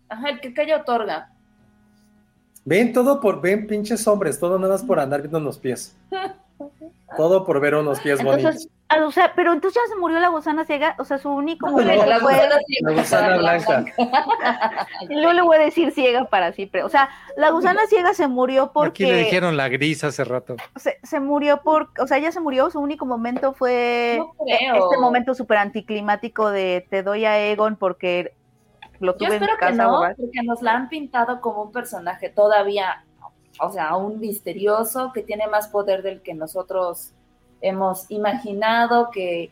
Ajá, el que calla otorga. Ven todo por, ven pinches hombres, todo nada más por andar viendo unos pies. Todo por ver unos pies Entonces, bonitos. ah, o sea, pero entonces ya se murió la gusana ciega, o sea, su único No, momento la fue... gusana ciega. La gusana blanca. Y Yo le voy a decir ciega para siempre. O sea, la gusana ciega se murió Aquí le porque dijeron la gris hace rato. se, se murió por, o sea, ella se murió, su único momento fue No creo. este momento súper anticlimático de te doy a Egon porque lo Yo tuve en mi espero que no, porque nos la han pintado como un personaje todavía, o sea, un misterioso que tiene más poder del que nosotros hemos imaginado, que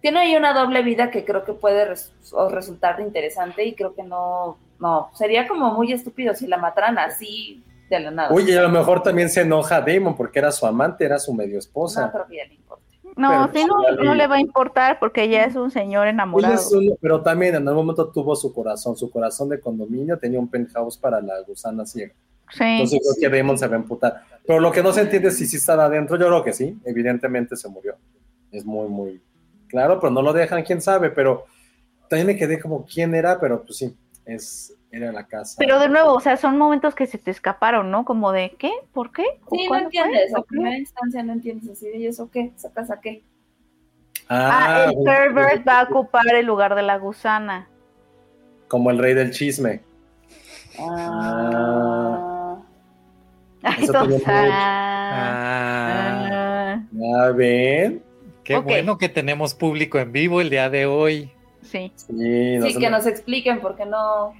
tiene ahí una doble vida que creo que puede res- o resultar interesante y creo que no, no, sería como muy estúpido si la mataran así de la nada. Oye, a lo mejor también se enoja Damon porque era su amante, era su medio esposa. No creo que ya le importe. No, sí, no, no le va a importar porque ya es un señor enamorado. un- pero también en algún momento tuvo su corazón, su corazón de condominio, tenía un penthouse para la gusana ciega. Sí. Entonces creo que Damon se va a emputar. Pero lo que no se entiende es si sí estaba adentro, yo creo que sí, evidentemente se murió. Es muy, muy claro, pero no lo dejan, quién sabe, pero también me quedé como quién era, pero pues sí, es, era la casa. Pero de nuevo, o sea, son momentos que se te escaparon, ¿no? Como de, ¿qué? ¿Por qué? ¿O Sí, no entiendes. ¿O A primera instancia no entiendes así. ¿Y eso qué? ¿Sacas a qué? Ah, el bueno, pervert va a ocupar el lugar de la gusana. Como el rey del chisme. Ah. Ay, Eso mucho. ah, Ah, Ya ven. qué bueno que tenemos público en vivo el día de hoy. Sí. Sí, no Sí, que no- nos expliquen porque no.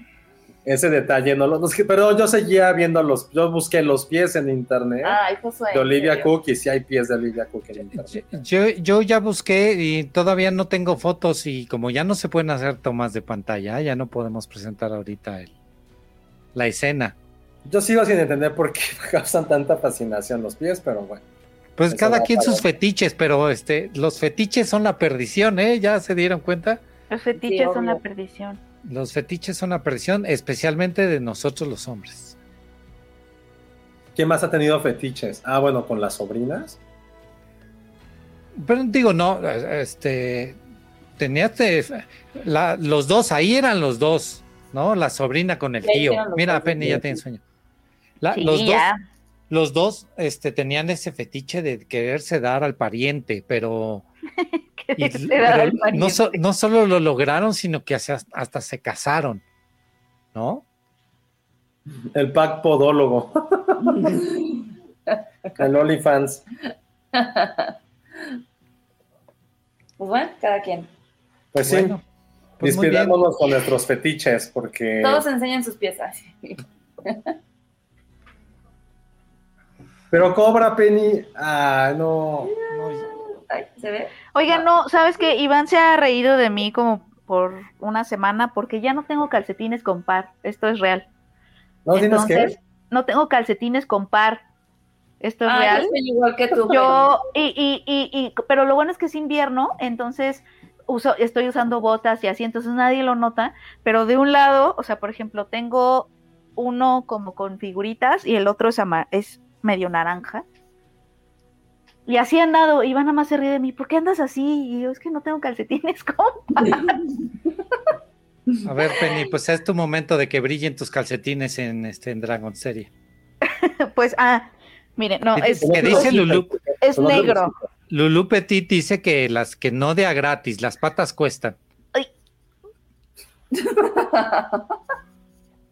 ese detalle no lo. no, pero yo seguía viendo los. Yo busqué los pies en internet Ay, Josué. de Olivia. Cook y si hay pies de Olivia Cook en internet. Yo, yo ya busqué y todavía no tengo fotos y como ya no se pueden hacer tomas de pantalla, ya no podemos presentar ahorita el, la escena. Yo sigo sin entender por qué causan tanta fascinación los pies, pero bueno. Pues cada quien sus fetiches, pero este, los fetiches son la perdición, ¿eh? ¿Ya se dieron cuenta? Los fetiches son la perdición. Los fetiches son la perdición, especialmente de nosotros los hombres. ¿Quién más ha tenido fetiches? Ah, bueno, con las sobrinas. Pero digo, no, este, tenías de- la- los dos, ahí eran los dos, ¿no? La sobrina con el tío. Mira, Penny ya tiene sueño. La- Sí, los dos, ya. Los dos, este, tenían ese fetiche de quererse dar al pariente, pero, y- pero al no, so- pariente. no solo lo lograron, sino que hasta, hasta se casaron, ¿no? El pack podólogo. el OnlyFans. Pues bueno, cada quien. Pues sí, Bueno, pues con nuestros fetiches, porque. Todos enseñan sus piezas. Pero cobra Penny. Ah, no. Ay, ¿se ve? Oigan, no, ¿sabes qué? Iván se ha reído de mí como por una semana porque ya no tengo calcetines con par. Esto es real. ¿No tienes Entonces, que? no tengo calcetines con par. Esto es Ah, real. yo soy igual que tú. Yo, y, y, y, y, pero lo bueno es que es invierno, entonces uso, estoy usando botas y así, entonces nadie lo nota, pero de un lado, o sea, por ejemplo, tengo uno como con figuritas y el otro es, ama- es medio naranja. Y así andado, y Iván nada más se ríe de mí, ¿por qué andas así? Y yo, es que no tengo calcetines con A ver, Penny, pues es tu momento de que brillen tus calcetines en, este, en Dragon Serie. Pues, ah, miren, no, ¿Qué es? ¿Qué dice Lulú? es negro. Lulú Petit dice que las que no de a gratis, las patas cuestan.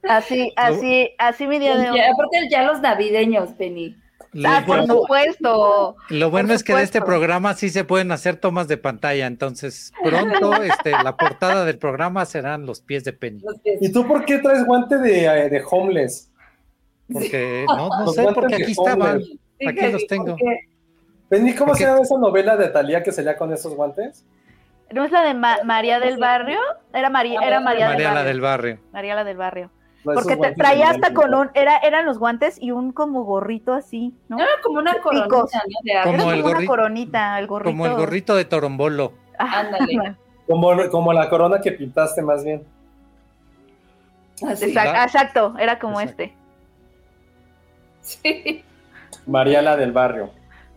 Así, así, así mi día de hoy. Ya, aparte ya los navideños, Penny. Lo, Ah, por bueno, supuesto. lo bueno por es que de este programa sí se pueden hacer tomas de pantalla, entonces pronto este, la portada del programa serán los pies de Penny. Pies. ¿Y tú por qué traes guante de, eh, de homeless? Porque no, no Los sé, porque aquí estaban. Sí, aquí los tengo. porque- Penny, ¿cómo ¿Por se qué? llama esa novela de Talía que salía con esos guantes? ¿No es la de Ma- María del Barrio? Era María, era María, María la del del Barrio. barrio. María la del Barrio. Esos Porque te traía hasta con un, era, eran los guantes y un como gorrito así, ¿no? Era como una coronita, ¿no? Como agua. el como una coronita, el gorrito. Como el gorrito de Torombolo. Ah, Ándale. Como, como la corona que pintaste más bien. Así. exacto, exacto, era como Exacto. este. Sí. María la del barrio.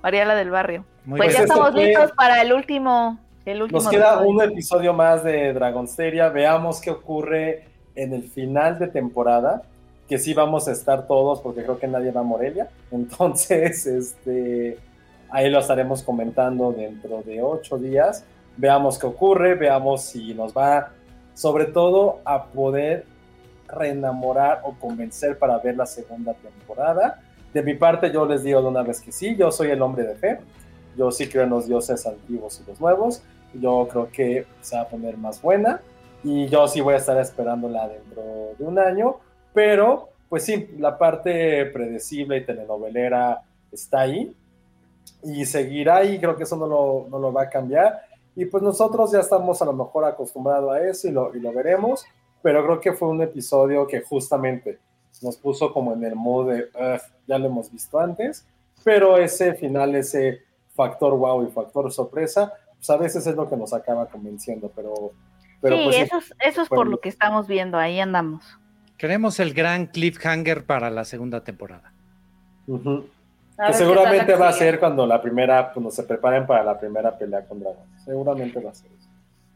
María la del Barrio. Muy Pues Pues ya estamos fue- listos para el último, el último. Nos queda episodio. un episodio más de Dragonsteria. Veamos qué ocurre en el final de temporada. Que sí vamos a estar todos, porque creo que nadie va a Morelia. Entonces, este, ahí lo estaremos comentando dentro de ocho días. Veamos qué ocurre, veamos si nos va, sobre todo, a poder reenamorar o convencer para ver la segunda temporada. De mi parte, yo les digo de una vez que sí, yo soy el hombre de fe. Yo sí creo en los dioses antiguos y los nuevos. Yo creo que se va a poner más buena. Y yo sí voy a estar esperándola dentro de un año. Pero, pues sí, la parte predecible y telenovelera está ahí. Y seguirá ahí. Creo que eso no lo, no lo va a cambiar. Y pues nosotros ya estamos a lo mejor acostumbrados a eso y lo, y lo veremos. Pero creo que fue un episodio que justamente nos puso como en el modo de, "Ugh, ya lo hemos visto antes, pero ese final, ese factor wow y factor sorpresa, pues a veces es lo que nos acaba convenciendo, pero... pero sí, pues, eso es, eso es por lo que estamos viendo, ahí andamos. Queremos el gran cliffhanger para la segunda temporada. Que seguramente va a ser cuando la primera, cuando se preparen para la primera pelea con dragones. Seguramente va a ser eso.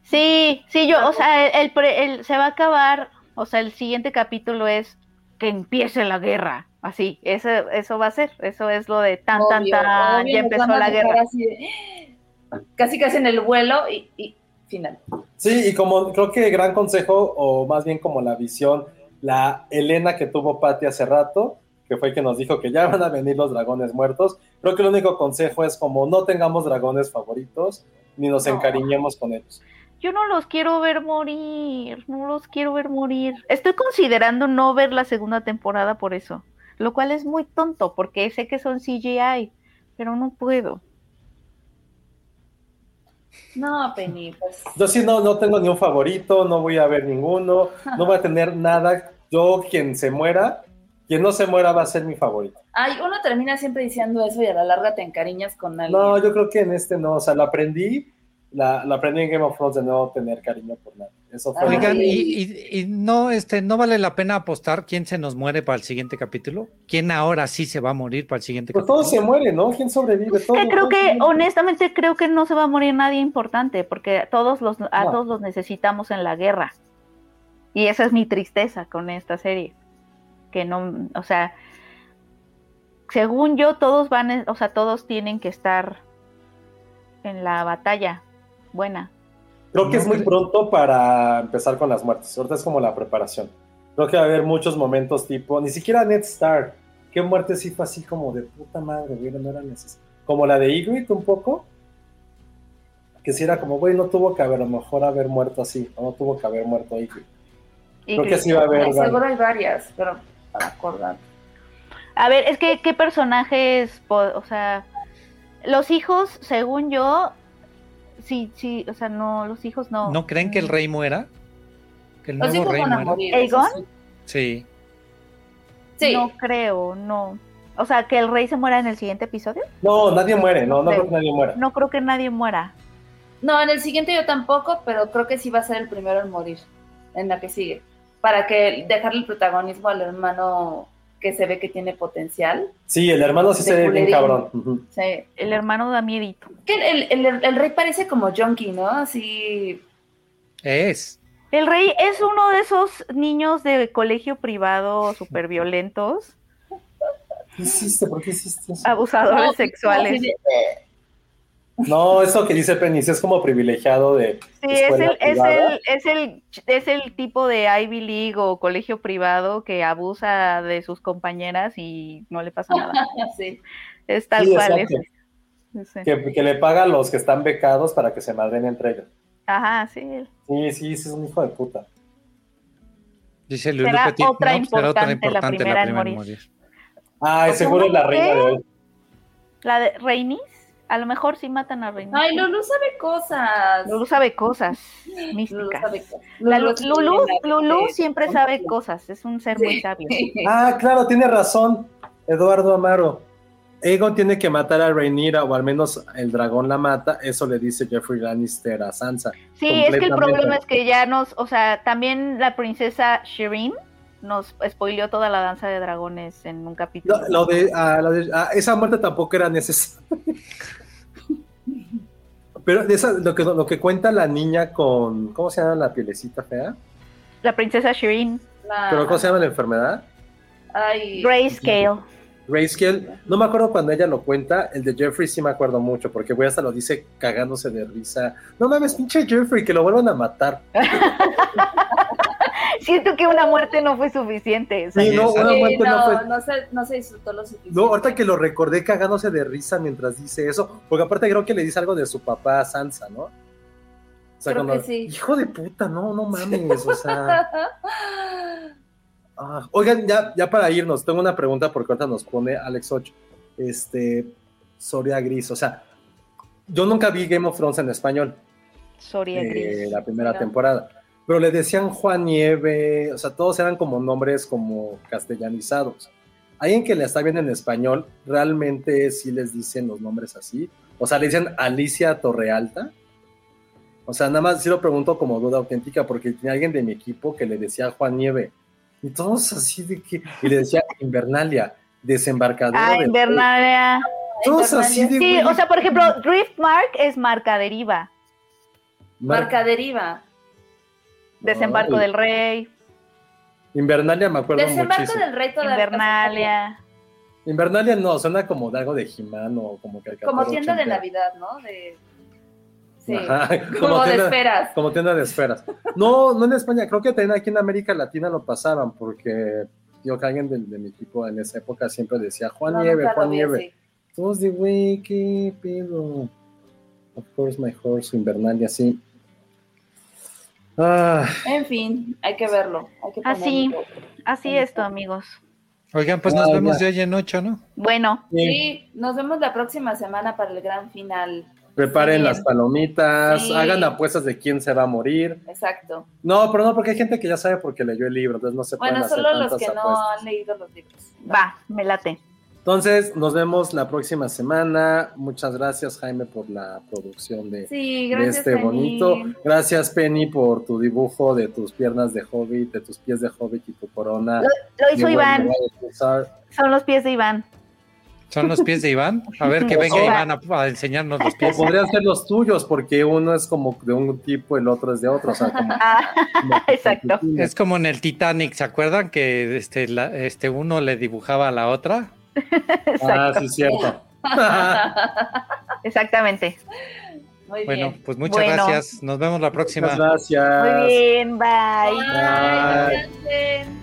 Sí, sí, yo, o sea, el, el pre- el- se va a acabar, o sea, el siguiente capítulo es que empiece la guerra, así, eso, eso va a ser, eso es lo de tan, tan, Obvio, tan, obvio, ya empezó la guerra. así de- casi casi en el vuelo y, y final. Sí, y como creo que gran consejo, o más bien como la visión, la Elena que tuvo Patti hace rato, que fue que nos dijo que ya van a venir los dragones muertos, creo que el único consejo es como no tengamos dragones favoritos, ni nos No. encariñemos con ellos. Yo no los quiero ver morir, no los quiero ver morir. Estoy considerando no ver la segunda temporada por eso, lo cual es muy tonto, porque sé que son CGI, pero no puedo. No, Penny, pues. Yo sí no, no tengo ni un favorito, no voy a ver ninguno, no voy a tener nada. Yo, quien se muera, quien no se muera va a ser mi favorito. Ay, uno termina siempre diciendo eso y a la larga te encariñas con alguien. No, yo creo que en este no, o sea, lo aprendí, la, aprendí en Game of Thrones de no tener cariño por nada. Eso fue. Oigan, y, y- y no, este, no vale la pena apostar quién se nos muere para el siguiente capítulo. ¿Quién ahora sí se va a morir para el siguiente Pues capítulo? todos se mueren, ¿no? ¿Quién sobrevive? Es Todos, que creo que, honestamente, creo que no se va a morir nadie importante, porque todos los, a No. todos los necesitamos en la guerra. Y esa es mi tristeza con esta serie. Que no, o sea, según yo, todos van, o sea, todos tienen que estar en la batalla buena. Creo que No es muy pronto para empezar con las muertes. Ahorita es como la preparación. Creo que va a haber muchos momentos tipo, ni siquiera Ned Stark. ¿Qué muerte sí fue así como de puta madre, güey? No era necesario. Como la de Ygritte un poco. Que si era como, güey, no tuvo que haber, a lo mejor haber muerto así. o No tuvo que haber muerto Ygritte. Creo que sí va a haber. Seguro hay varias, pero para acordar. A ver, es que qué personajes, o sea, los hijos, según yo, sí, sí, o sea, no, los hijos no. ¿No creen que el rey muera? ¿Que el Los nuevo hijos rey van a muera? morir. ¿Aegon? sí. Sí. Sí. No creo, no. O sea, que el rey se muera en el siguiente episodio. No, nadie muere, no, no Sí. creo que nadie muera. No creo que nadie muera. No, en el siguiente yo tampoco, pero creo que sí va a ser el primero en morir. En la que sigue. Para que dejarle el protagonismo al hermano que se ve que tiene potencial. Sí, el hermano sí se ve bien cabrón. Sí. El hermano da miedito. Que el, el- el- el rey parece como junkie, ¿no? Así. Es. El rey es uno de esos niños de colegio privado súper violentos, ¿Qué hiciste? ¿Por qué hiciste eso? abusadores No, sexuales. de- No, eso que dice Penny, sí es como privilegiado de. Sí, es el, es, el, es, el, es el tipo de Ivy League o colegio privado que abusa de sus compañeras y no le pasa nada. sí. Es tal Sí, cual. sí. Que, que le paga a los que están becados para que se madren entre ellos. Ajá, sí. Sí, sí, sí, es un hijo de puta. Dice Lulu Será Petit, otra no, será otra importante, la primera en en morir. morir. Ay, ¿Cómo seguro es la reina de hoy. La de Rainis, a lo mejor sí matan a Rainis. Ay, Lulu sabe cosas. Lulu sabe cosas Lulu místicas. sabe cosas. La Lulu sí. siempre sabe cosas, es un ser muy sabio. Ah, claro, tiene razón, Eduardo Amaro. Aegon tiene que matar a Rhaenyra, o al menos el dragón la mata. Eso le dice Jeffrey Lannister a Sansa. Sí, es que el problema es que ya nos, o sea, también la princesa Shireen nos spoileó toda la danza de dragones en un capítulo. Lo, lo de, ah, lo de- ah, esa muerte tampoco era necesaria. Pero de esa, lo, que, lo que cuenta la niña con. ¿Cómo se llama la pielecita fea? La princesa Shireen, La- ¿Pero cómo se llama la enfermedad? Ay, Grayscale. Grayscale. No me acuerdo cuando ella lo cuenta. El de Jeffrey sí me acuerdo mucho, porque güey hasta lo dice cagándose de risa. No mames, pinche Jeffrey, que lo vuelvan a matar. Siento que una muerte no fue suficiente. Sí, no, sí, no no, fue. no se, no se disfrutó lo suficiente. No, ahorita que lo recordé cagándose de risa mientras dice eso, porque aparte creo que le dice algo de su papá Sansa, ¿no? O sea, Creo cuando- que sí. hijo de puta, no, no mames, o sea. ah, oigan, ya, ya para irnos, tengo una pregunta porque ahorita nos pone Alex 8. Este, Soria Gris, o sea, yo nunca vi Game of Thrones en español, Soria eh, Gris. la primera temporada. Pero le decían Juan Nieve, o sea, todos eran como nombres como castellanizados. Alguien que le está bien en español, realmente sí les dicen los nombres así. O sea, le dicen Alicia Torrealta. O sea, nada más sí lo pregunto como duda auténtica porque tenía alguien de mi equipo que le decía Juan Nieve. Y todos así de que. Y le decía Invernalia, desembarcadora. Ah, de- Invernalia. Todos así de. Sí, güey, o sea, por ejemplo, Driftmark es marca deriva. mar- Marca deriva. Desembarco Ay. del Rey, Invernalia me acuerdo Desembarco muchísimo. del rey todavía. Invernalia. Invernalia no, suena como de algo de He-Man o como caricatura Como tienda de. Navidad, ¿no? De... Sí. Como, de tienda- esperas. Como tienda de esferas. No, no en España, creo que también aquí en América Latina lo pasaban, porque yo que alguien de, de mi equipo en esa época siempre decía Juan No, Nieve, Juan vi Nieve. así. Todos de güey, qué pedo. Of course, my horse, Invernalia, sí. Ah, En fin, hay que verlo. Hay que Así. Así esto, amigos. Oigan, pues nos Ah, vemos ya. de hoy en ocho, ¿no? Bueno, sí, Sí, nos vemos la próxima semana para el gran final. preparen Sí. las palomitas, Sí. hagan apuestas de quién se va a morir. Exacto. No, pero no, porque hay gente que ya sabe porque leyó el libro, entonces no se pueden Bueno, hacer solo los que no han leído los libros. va, me late. Entonces, nos vemos la próxima semana. Muchas gracias, Jaime, por la producción de, Sí, de gracias. este Penny. bonito. Gracias, Penny, por tu dibujo de tus piernas de hobbit, de tus pies de hobbit y tu corona. Lo, lo hizo Iván, son los pies de Iván. ¿Son los pies de Iván? A ver, que venga. Iván a, a enseñarnos los O pies. podrían ser los tuyos, porque uno es como de un tipo, el otro es de otro. O sea, como, Ah, como- Exacto. Es como en el Titanic, ¿se acuerdan que este, la- este uno le dibujaba a la otra? Ah, sí, cierto. Exactamente. Muy Bueno, bien. pues muchas Bueno. gracias. Nos vemos la próxima. Muchas gracias. Muy bien, bye. Bye, descansen.